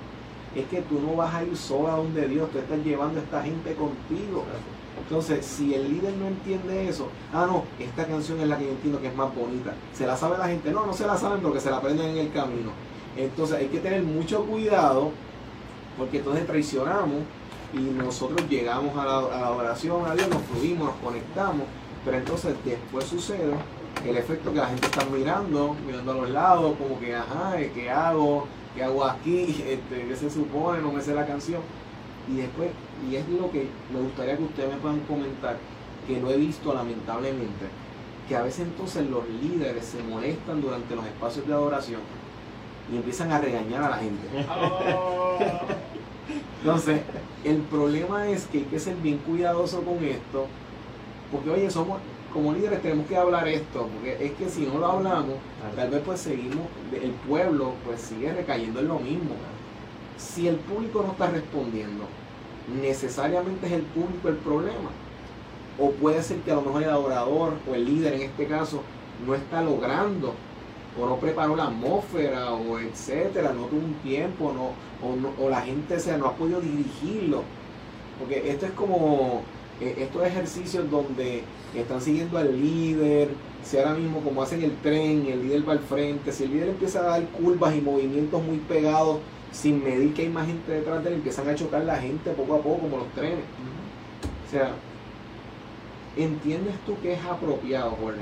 es que tú no vas a ir solo a donde Dios, tú estás llevando a esta gente contigo. Entonces, si el líder no entiende eso, ah, no, esta canción es la que yo entiendo que es más bonita. ¿Se la sabe la gente? No, no se la saben porque se la aprenden en el camino. Entonces, hay que tener mucho cuidado porque entonces traicionamos y nosotros llegamos a la, a la adoración a Dios, nos fluimos, nos conectamos, pero entonces después sucede el efecto que la gente está mirando, mirando a los lados, como que, ajá, ¿qué hago? ¿Qué hago aquí? [LAUGHS] Este, ¿Qué se supone? No me sé la canción. Y después, y es lo que me gustaría que ustedes me puedan comentar, que lo he visto lamentablemente, que a veces entonces los líderes se molestan durante los espacios de adoración y empiezan a regañar a la gente. [LAUGHS] Oh. Entonces, el problema es que hay que ser bien cuidadoso con esto, porque oye, somos como líderes tenemos que hablar esto, porque es que si no lo hablamos, tal vez pues seguimos, el pueblo pues sigue recayendo en lo mismo. Si el público no está respondiendo, necesariamente es el público el problema. O puede ser que a lo mejor el adorador o el líder en este caso no está logrando o no preparó la atmósfera o etcétera, no tuvo un tiempo no, o, no- o la gente o sea, no ha podido dirigirlo. Porque esto es como eh, estos ejercicios donde están siguiendo al líder, si ahora mismo como hacen el tren el líder va al frente, si el líder empieza a dar curvas y movimientos muy pegados sin medir que hay más gente detrás de él, empiezan a chocar la gente poco a poco como los trenes. O sea, ¿entiendes tú que es apropiado, Jorge?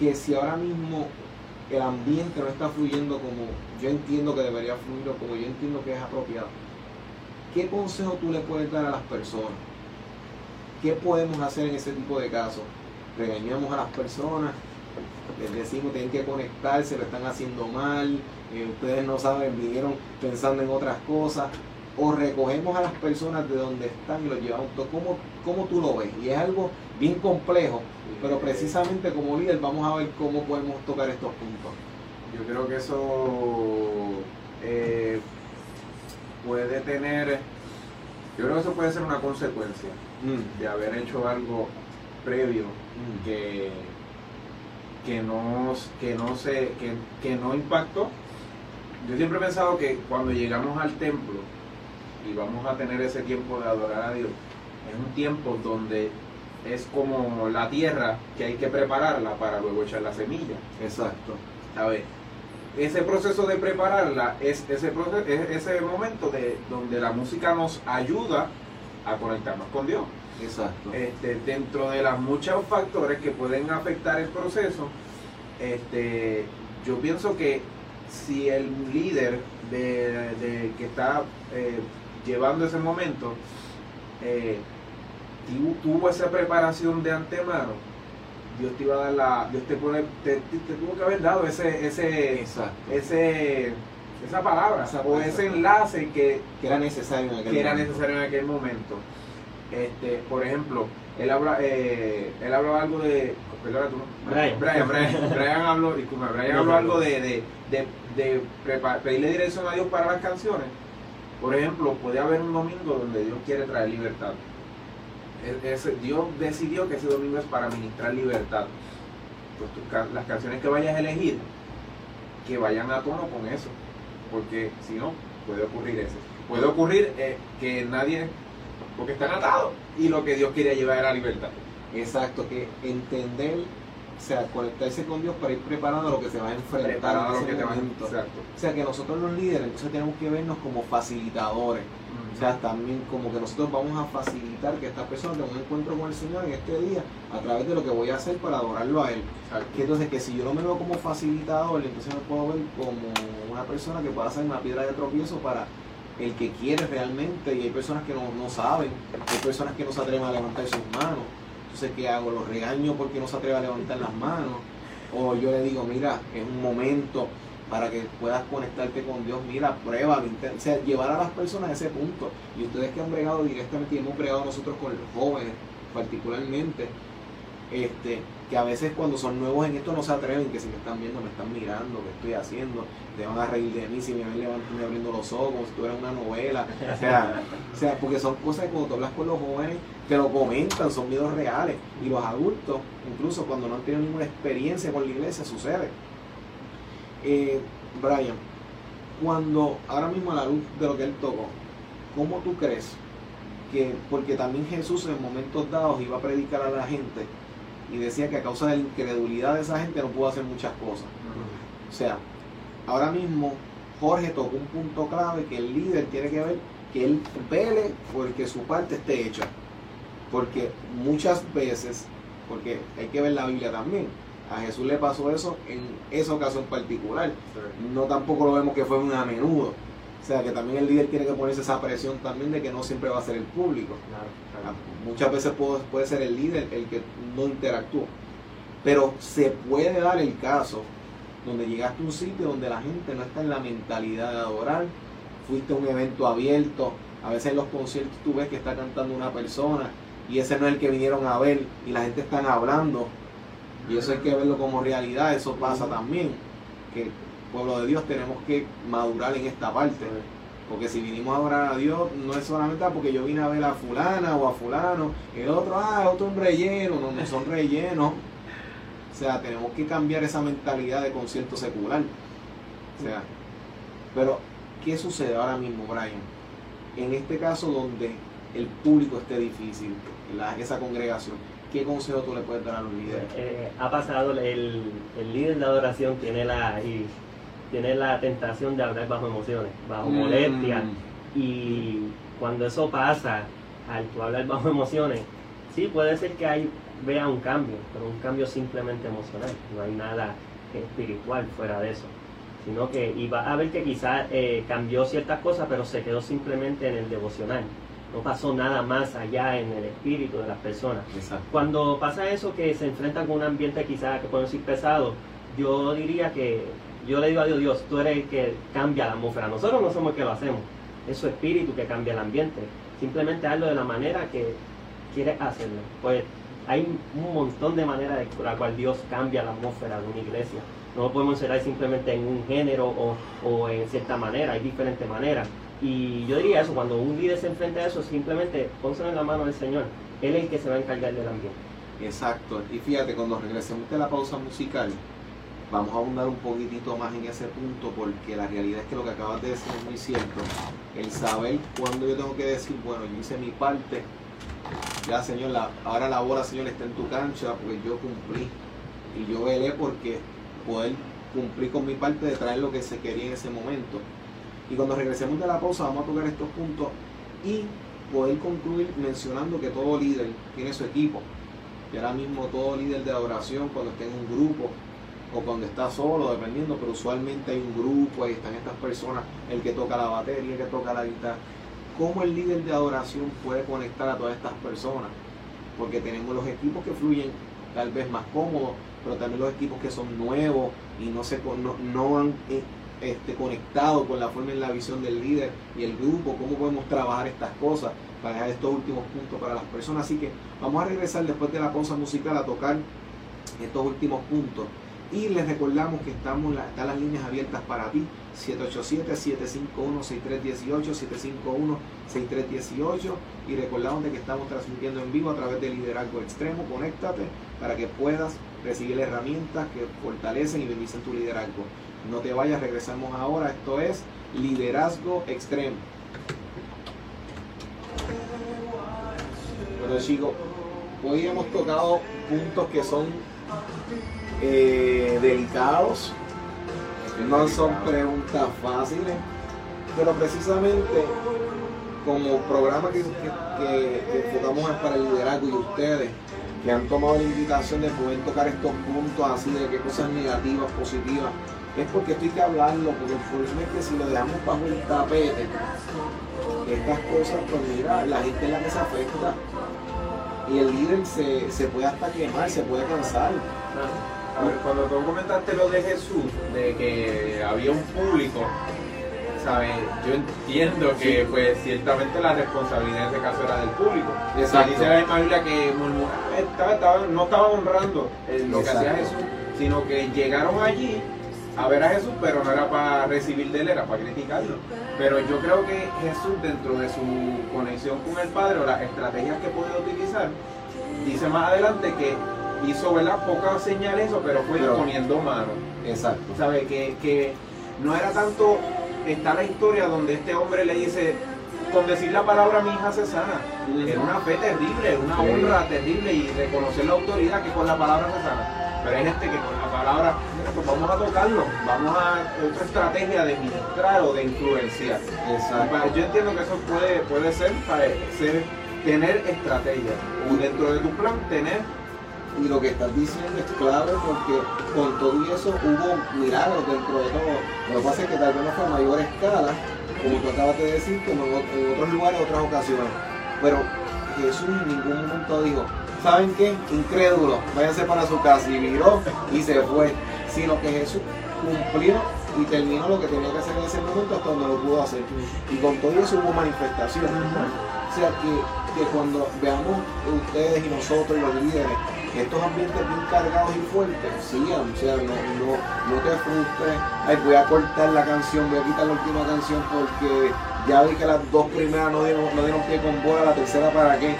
Que si ahora mismo el ambiente no está fluyendo como yo entiendo que debería fluir o como yo entiendo que es apropiado, ¿qué consejo tú le puedes dar a las personas? ¿Qué podemos hacer en ese tipo de casos? Regañamos a las personas, les decimos tienen que conectarse, lo están haciendo mal, eh, ustedes no saben, vinieron pensando en otras cosas, o recogemos a las personas de donde están y los llevamos. ¿Cómo, ¿Cómo tú lo ves? Y es algo bien complejo, pero precisamente como líder vamos a ver cómo podemos tocar estos puntos. Yo creo que eso eh, puede tener, yo creo que eso puede ser una consecuencia de haber hecho algo previo que, que, no, que, no se, que, que no impactó. Yo siempre he pensado que cuando llegamos al templo y vamos a tener ese tiempo de adorar a Dios, es un tiempo donde es como la tierra que hay que prepararla para luego echar la semilla. Exacto. A ver, ese proceso de prepararla es ese, proceso, es ese momento de, donde la música nos ayuda a conectarnos con Dios. Exacto. Este, dentro de los muchos factores que pueden afectar el proceso, este, yo pienso que si el líder de, de- que está eh, llevando ese momento eh, tuvo esa preparación de antemano, Dios te iba a dar la, Dios te pone, te, te- te tuvo que haber dado ese, ese, Exacto. ese, esa palabra Esa o ese enlace que, Que era necesario en aquel que era momento. necesario en aquel momento. Este, por ejemplo, él habla, eh, él habló algo de, perdona tú. Brian. Brian, Brian, Brian habló, disculpa, Brian habló algo de, de, de, pedirle dirección a Dios para las canciones. Por ejemplo, puede haber un domingo donde Dios quiere traer libertad. Dios decidió que ese domingo es para ministrar libertad. Pues las canciones que vayas a elegir, que vayan a tono con eso. Porque si no, puede ocurrir eso. Puede ocurrir eh, que nadie, porque están atados. Y lo que Dios quiere llevar era libertad. Exacto, que entender, o sea, conectarse con Dios para ir preparando a lo que se va a enfrentar Preparado en lo que te va a. Exacto. O sea, que nosotros los líderes entonces tenemos que vernos como facilitadores. O sea, también como que nosotros vamos a facilitar que esta persona tenga un encuentro con el Señor en este día a través de lo que voy a hacer para adorarlo a Él. Exacto. Que entonces que si yo no me veo como facilitador, entonces me puedo ver como una persona que pueda ser una piedra de tropiezo para el que quiere realmente y hay personas que no, no saben, hay personas que no se atreven a levantar sus manos. Entonces, ¿qué hago? ¿Los regaño porque no se atreve a levantar las manos? O yo le digo, mira, es un momento para que puedas conectarte con Dios, mira, prueba, o sea, llevar a las personas a ese punto. Y ustedes que han bregado directamente y hemos bregado nosotros con los jóvenes particularmente, este, que a veces cuando son nuevos en esto no se atreven, que si me están viendo, me están mirando, qué estoy haciendo, te van a reír de mí si me ven levantando abriendo los ojos, si tú eres una novela, o sea, o sea, porque son cosas que cuando tú hablas con los jóvenes te lo comentan, son miedos reales, y los adultos, incluso cuando no han tenido ninguna experiencia con la iglesia, sucede. Eh, Brian, cuando ahora mismo a la luz de lo que él tocó, ¿cómo tú crees que, porque también Jesús en momentos dados iba a predicar a la gente y decía que a causa de la incredulidad de esa gente no pudo hacer muchas cosas. O sea, ahora mismo Jorge tocó un punto clave que el líder tiene que ver que él vele porque su parte esté hecha. Porque muchas veces, porque hay que ver la Biblia también, a Jesús le pasó eso en esa ocasión particular. No tampoco lo vemos que fue muy a menudo. O sea que también el líder tiene que ponerse esa presión también de que no siempre va a ser el público. Ah, muchas veces puede, puede ser el líder el que no interactúa. Pero se puede dar el caso donde llegaste a un sitio donde la gente no está en la mentalidad de adorar, fuiste a un evento abierto, a veces en los conciertos tú ves que está cantando una persona y ese no es el que vinieron a ver y la gente está hablando y eso hay que verlo como realidad, eso pasa también, que pueblo de Dios tenemos que madurar en esta parte. Porque si vinimos a orar a Dios, no es solamente porque yo vine a ver a fulana o a fulano, el otro, ah, otro un relleno, no, no son rellenos. O sea, tenemos que cambiar esa mentalidad de concierto secular. O sea, pero, ¿qué sucede ahora mismo, Brian? En este caso donde el público esté difícil, esa congregación, ¿qué consejo tú le puedes dar a los líderes? Eh, ha pasado, el, el, líder de adoración tiene la, tiene la tentación de hablar bajo emociones, bajo mm. molestia. Y cuando eso pasa, al tú hablar bajo emociones, sí puede ser que hay, vea un cambio, pero un cambio simplemente emocional. No hay nada espiritual fuera de eso. Sino que iba a ver que quizás eh, cambió ciertas cosas, pero se quedó simplemente en el devocional. No pasó nada más allá en el espíritu de las personas. Cuando pasa eso, que se enfrenta con un ambiente quizás que puede ser pesado, yo diría que yo le digo a Dios, Dios, tú eres el que cambia la atmósfera. Nosotros no somos el que lo hacemos. Es su espíritu que cambia el ambiente. Simplemente hazlo de la manera que quieres hacerlo. Pues hay un montón de maneras por la cual Dios cambia la atmósfera de una iglesia. No lo podemos encerrar simplemente en un género o, o en cierta manera, hay diferentes maneras. Y yo diría eso, cuando un líder se enfrenta a eso, simplemente pónselo en la mano del Señor. Él es el que se va a encargar del ambiente. Exacto. Y fíjate, cuando regresemos de la pausa musical, vamos a abundar un poquitito más en ese punto porque la realidad es que lo que acabas de decir es muy cierto. El saber cuándo yo tengo que decir, bueno, yo hice mi parte, ya Señor, ahora la bola Señor está en tu cancha porque yo cumplí y yo velé porque poder cumplir con mi parte de traer lo que se quería en ese momento. Y cuando regresemos de la pausa vamos a tocar estos puntos y poder concluir mencionando que todo líder tiene su equipo. Y ahora mismo todo líder de adoración cuando esté en un grupo o cuando está solo, dependiendo, pero usualmente hay un grupo, ahí están estas personas, el que toca la batería, el que toca la guitarra. ¿Cómo el líder de adoración puede conectar a todas estas personas? Porque tenemos los equipos que fluyen tal vez más cómodos, pero también los equipos que son nuevos y no, se, no, no han eh, este, conectado con la forma y la visión del líder y el grupo, cómo podemos trabajar estas cosas para dejar estos últimos puntos para las personas. Así que vamos a regresar después de la pausa musical a tocar estos últimos puntos y les recordamos que estamos, están las líneas abiertas para ti, 787-751-6318, 751-6318 y recordamos de que estamos transmitiendo en vivo a través de Liderazgo Extremo, conéctate para que puedas recibir herramientas que fortalecen y bendicen tu liderazgo. No te vayas, regresamos ahora, esto es Liderazgo Extremo. Bueno chicos, hoy hemos tocado puntos que son eh, delicados, no son preguntas fáciles, pero precisamente como programa que, que, enfocamos para el liderazgo y ustedes que han tomado la invitación de poder tocar estos puntos así de qué cosas negativas, positivas, es porque estoy que hablarlo, porque el problema es que si lo dejamos bajo el tapete, estas cosas, pues mira, la gente es la que se afecta y el líder se, se puede hasta quemar, se puede cansar cuando tú comentaste lo de Jesús, de que había un público, ¿sabes? Yo entiendo que, pues, ciertamente la responsabilidad en este caso era del público. Exacto. Dice la misma Biblia que no estaban honrando lo que hacía Jesús, sino que llegaron allí a ver a Jesús, pero no era para recibir de él, era para criticarlo. Pero yo creo que Jesús, dentro de su conexión con el Padre o las estrategias que puede utilizar, dice más adelante que hizo ¿verdad? pocas señales, eso, pero fue poniendo mano. Exacto. ¿Sabe? Que, que no era tanto. Está la historia donde este hombre le dice: Con decir la palabra, mi hija se sana. Era una fe terrible, una honra terrible y reconocer la autoridad que con la palabra se sana. Pero hay gente que con la palabra, pues vamos a tocarlo, vamos a otra estrategia de ministrar o de influenciar. Exacto. Yo entiendo que eso puede, puede ser para ser, tener estrategia. O dentro de tu plan, tener y lo que estás diciendo es clave porque con todo eso hubo milagros dentro de todo. Lo que pasa es que tal vez no fue a mayor escala, como tú acabas de decir, como en otros lugares, otras ocasiones. Pero Jesús en ningún momento dijo, ¿saben qué? Incrédulo, váyanse para su casa y miró y se fue. Sino que Jesús cumplió y terminó lo que tenía que hacer en ese momento hasta donde lo pudo hacer. Y con todo eso hubo manifestaciones. O sea que, que cuando veamos ustedes y nosotros y los líderes estos ambientes bien cargados y fuertes sigan, o sea, no, no, no te frustres, ay, voy a cortar la canción, voy a quitar la última canción porque ya vi que las dos primeras no dieron, no dieron pie con bola, la tercera para qué.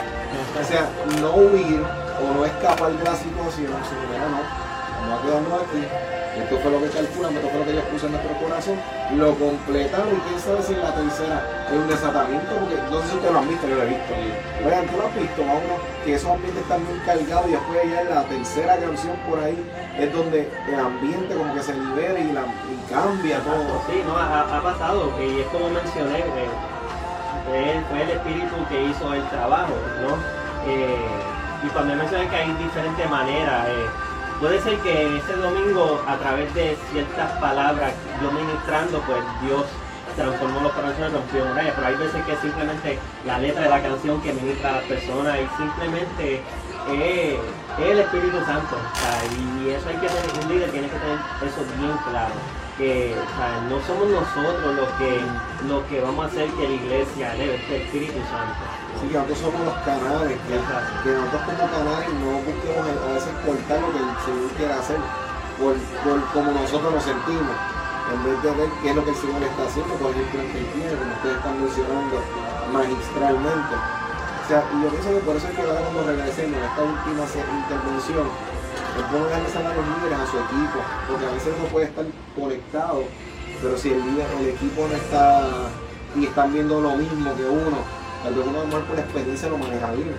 O sea, no huir o no escapar de la situación, sino, no, vamos a quedarnos aquí esto fue lo que calculan, esto fue lo que ellos puso en nuestro corazón, lo completaron y quién sabe si en la tercera es un desatamiento, porque no sé si ustedes lo han visto, yo lo he visto. Vean, tú lo has visto, a uno que esos ambientes están muy cargados y después ya en la tercera canción por ahí es donde el ambiente como que se libera y, la, cambia todo. Sí, no, ha, pasado, y es como mencioné, fue, fue el espíritu que hizo el trabajo, ¿no? Eh, y cuando mencioné que hay diferentes maneras, eh, Puede ser que ese domingo, a través de ciertas palabras, yo ministrando, pues Dios transformó los corazones, rompió murallas, pero hay veces que simplemente la letra de la canción que ministra a la persona y simplemente es, el Espíritu Santo. y eso hay que tener, un líder tiene que tener eso bien claro. Que no somos nosotros los que, los que vamos a hacer que la iglesia eleve, este Espíritu Santo. Sí, nosotros somos los canales, que, nosotros como canales no busquemos a veces cortar lo que el Señor quiere hacer, por, por como nosotros nos sentimos, en vez de ver qué es lo que el Señor está haciendo, por ejemplo, en el tiene, como ustedes están mencionando magistralmente. O sea, y yo pienso que por eso es que ahora cuando regresemos en esta última intervención, es bueno dejarle a los líderes a su equipo, porque a veces uno puede estar conectado, pero si el líder, el equipo no está y están viendo lo mismo que uno, Tal vez uno por la experiencia lo maneja bien,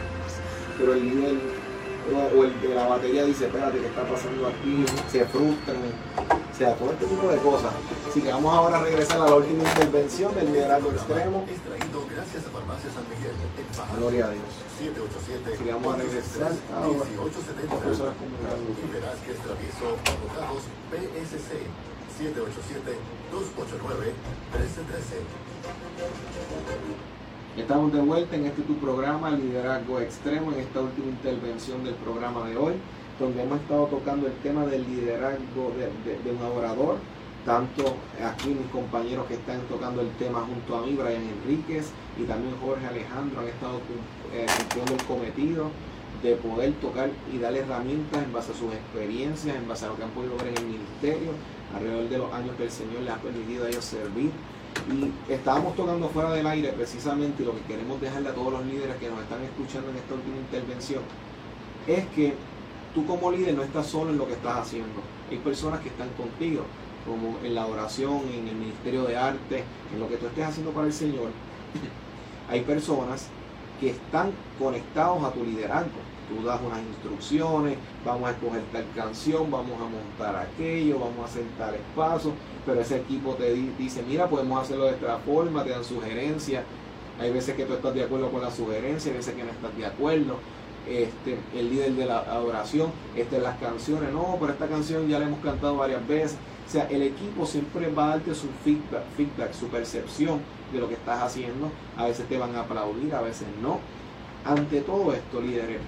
pero el líder o el de la batería dice, espérate, ¿qué está pasando aquí? Se frustran, o sea, todo este tipo de cosas. Así que vamos ahora a regresar a la última intervención del liderazgo extremo. Gloria a Dios. Así que vamos a regresar ahora. Y verás que es travieso PSC 787 289 1313. Estamos de vuelta en este tu programa, Liderazgo Extremo, en esta última intervención del programa de hoy, donde hemos estado tocando el tema del liderazgo de, un orador. Tanto aquí mis compañeros que están tocando el tema junto a mí, Brian Enríquez y también Jorge Alejandro, han estado eh, cumpliendo el cometido de poder tocar y dar herramientas en base a sus experiencias, en base a lo que han podido ver en el ministerio, alrededor de los años que el Señor les ha permitido a ellos servir. Y estábamos tocando fuera del aire precisamente lo que queremos dejarle a todos los líderes que nos están escuchando en esta última intervención es que tú como líder no estás solo en lo que estás haciendo. Hay personas que están contigo, como en la oración, en el ministerio de arte, en lo que tú estés haciendo para el Señor. [LAUGHS] Hay personas que están conectados a tu liderazgo. Tú das unas instrucciones, vamos a escoger tal canción, vamos a montar aquello, vamos a hacer tal espacio pero ese equipo te dice, mira, podemos hacerlo de esta forma, te dan sugerencias. Hay veces que tú estás de acuerdo con la sugerencia, hay veces que no estás de acuerdo. Este, el líder de la adoración, este, las canciones, no, pero esta canción ya la hemos cantado varias veces. O sea, el equipo siempre va a darte su feedback, su percepción de lo que estás haciendo. A veces te van a aplaudir, a veces no. Ante todo esto, líderes,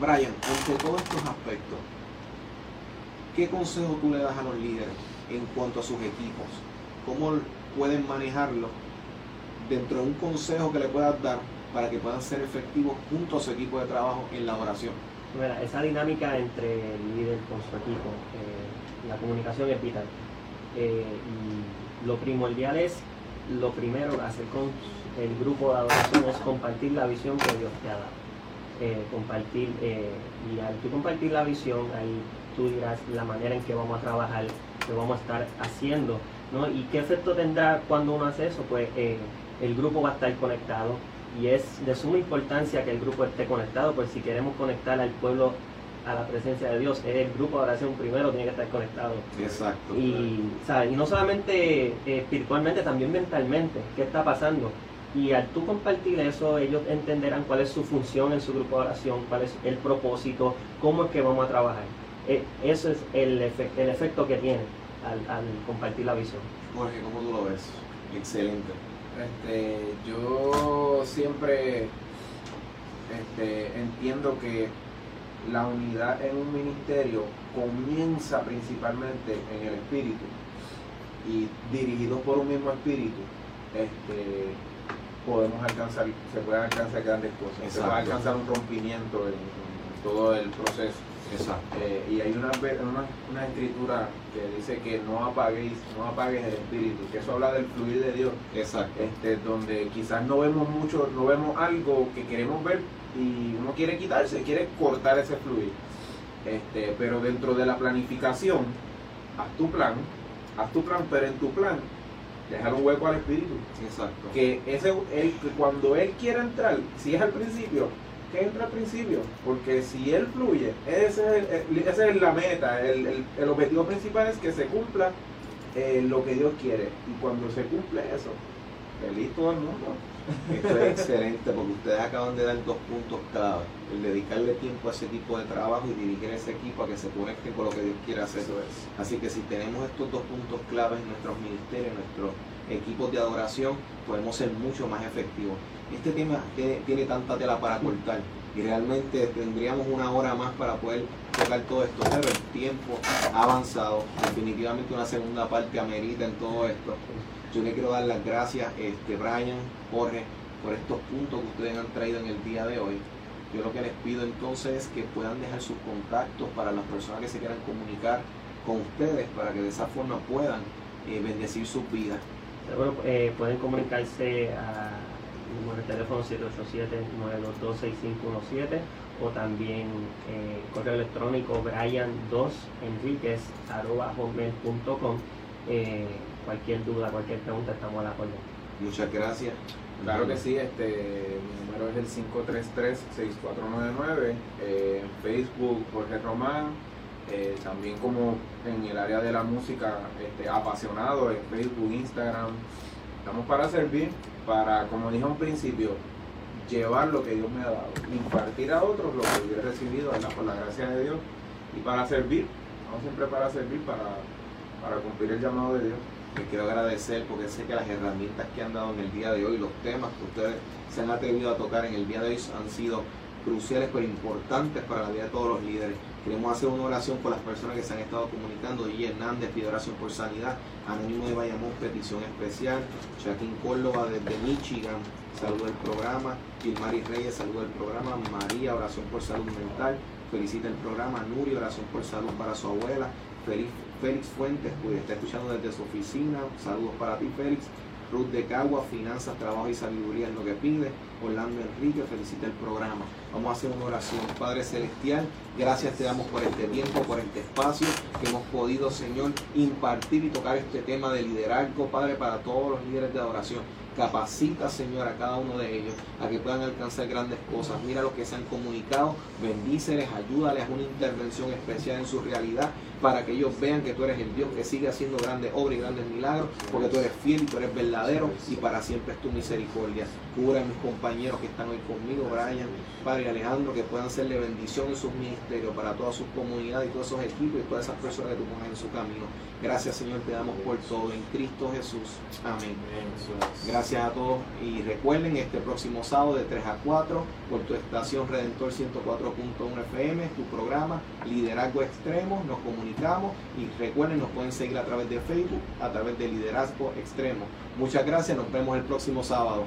Brian, ante todos estos aspectos, ¿qué consejo tú le das a los líderes? en cuanto a sus equipos. cómo pueden manejarlo dentro de un consejo que le puedas dar para que puedan ser efectivos junto a su equipo de trabajo en la oración. Bueno, esa dinámica entre el líder con su equipo, eh, la comunicación es vital. Eh, y lo primordial es, lo primero, hacer con el grupo de adoración es compartir la visión que Dios te ha dado. Eh, compartir, y al tú compartir la visión, ahí tú dirás la manera en que vamos a trabajar, que vamos a estar haciendo, ¿no? ¿Y qué efecto tendrá cuando uno hace eso? Pues el grupo va a estar conectado, y es de suma importancia que el grupo esté conectado, pues si queremos conectar al pueblo a la presencia de Dios, el grupo de oración primero tiene que estar conectado. Exacto. Y, y no solamente eh, espiritualmente, también mentalmente, qué está pasando. Y al tú compartir eso, ellos entenderán cuál es su función en su grupo de oración, cuál es el propósito, cómo es que vamos a trabajar. E, eso es el, el efecto que tiene al, al compartir la visión. Jorge, ¿cómo tú lo ves? Excelente. Este, yo siempre este, entiendo que la unidad en un ministerio comienza principalmente en el espíritu y dirigidos por un mismo espíritu, este, podemos alcanzar, se pueden alcanzar grandes cosas, se puede alcanzar un rompimiento en todo el proceso. Exacto. Eh, y hay una, una, escritura que dice que no apaguéis, no apagues el espíritu, que eso habla del fluir de Dios. Exacto. Este, donde quizás no vemos mucho, no vemos algo que queremos ver y uno quiere quitarse, quiere cortar ese fluir. Este, pero dentro de la planificación, haz tu plan, haz tu plan, pero en tu plan, dejar un hueco al espíritu. Exacto. Que ese, él, cuando él quiera entrar, si es al principio, que entra al principio, porque si él fluye, ese es, esa es la meta, el, el, objetivo principal es que se cumpla eh, lo que Dios quiere. Y cuando se cumple eso, feliz todo el mundo. Esto es excelente porque ustedes acaban de dar dos puntos clave. El dedicarle tiempo a ese tipo de trabajo y dirigir ese equipo a que se conecten con lo que Dios quiere hacer. Así que si tenemos estos dos puntos claves en nuestros ministerios, en nuestros equipos de adoración, podemos ser mucho más efectivos. Este tema tiene, tanta tela para cortar y realmente tendríamos una hora más para poder tocar todo esto, pero el tiempo ha avanzado. Definitivamente una segunda parte amerita en todo esto. Yo le quiero dar las gracias, este, Brian, Jorge, por estos puntos que ustedes han traído en el día de hoy. Yo lo que les pido entonces es que puedan dejar sus contactos para las personas que se quieran comunicar con ustedes, para que de esa forma puedan eh, bendecir sus vidas. Bueno, eh, pueden comunicarse a número de teléfono 787-922-6517 o también eh, correo electrónico brian2enriquez.com. Eh, cualquier duda, cualquier pregunta, estamos a la orden. Muchas gracias. Claro que sí, este, mi número es el 533-6499, eh, en Facebook Jorge Román, eh, también como en el área de la música, este, apasionado en Facebook, Instagram, estamos para servir, para, como dije un principio, llevar lo que Dios me ha dado, impartir a otros lo que yo he recibido por la gracia de Dios y para servir, estamos siempre para servir, para, para cumplir el llamado de Dios. Les quiero agradecer porque sé que las herramientas que han dado en el día de hoy, los temas que ustedes se han atrevido a tocar en el día de hoy han sido cruciales pero importantes para la vida de todos los líderes. Queremos hacer una oración por las personas que se han estado comunicando. Y Hernández pide oración por sanidad. Anónimo de Bayamón, petición especial. Joaquín Córdoba desde Michigan, saluda el programa. Gilmari Reyes, saluda el programa. María, oración por salud mental. Felicita el programa. Nuri, oración por salud para su abuela. Félix, Félix Fuentes, pues está escuchando desde su oficina. Saludos para ti, Félix. Ruth de Cagua, Finanzas, Trabajo y Sabiduría es lo que pide. Orlando Enrique, felicita el programa. Vamos a hacer una oración. Padre Celestial, gracias te damos por este tiempo, por este espacio que hemos podido, Señor, impartir y tocar este tema de liderazgo, Padre, para todos los líderes de adoración. Capacita, Señor, a cada uno de ellos a que puedan alcanzar grandes cosas. Mira los que se han comunicado, bendíceles, ayúdales una intervención especial en su realidad para que ellos vean que tú eres el Dios que sigue haciendo grandes obras y grandes milagros, porque tú eres fiel y tú eres verdadero y para siempre es tu misericordia. Cura a mis compañeros que están hoy conmigo, Brian, Padre Alejandro, que puedan ser de bendición en sus ministerios para todas sus comunidades y todos esos equipos y todas esas personas que tú pones en su camino. Gracias Señor, te damos por todo en Cristo Jesús. Amén. Gracias a todos y recuerden este próximo sábado de 3 a 4 por tu estación Redentor 104.1 FM, tu programa Liderazgo Extremo, nos y recuerden, nos pueden seguir a través de Facebook, a través de Liderazgo Extremo. Muchas gracias, nos vemos el próximo sábado.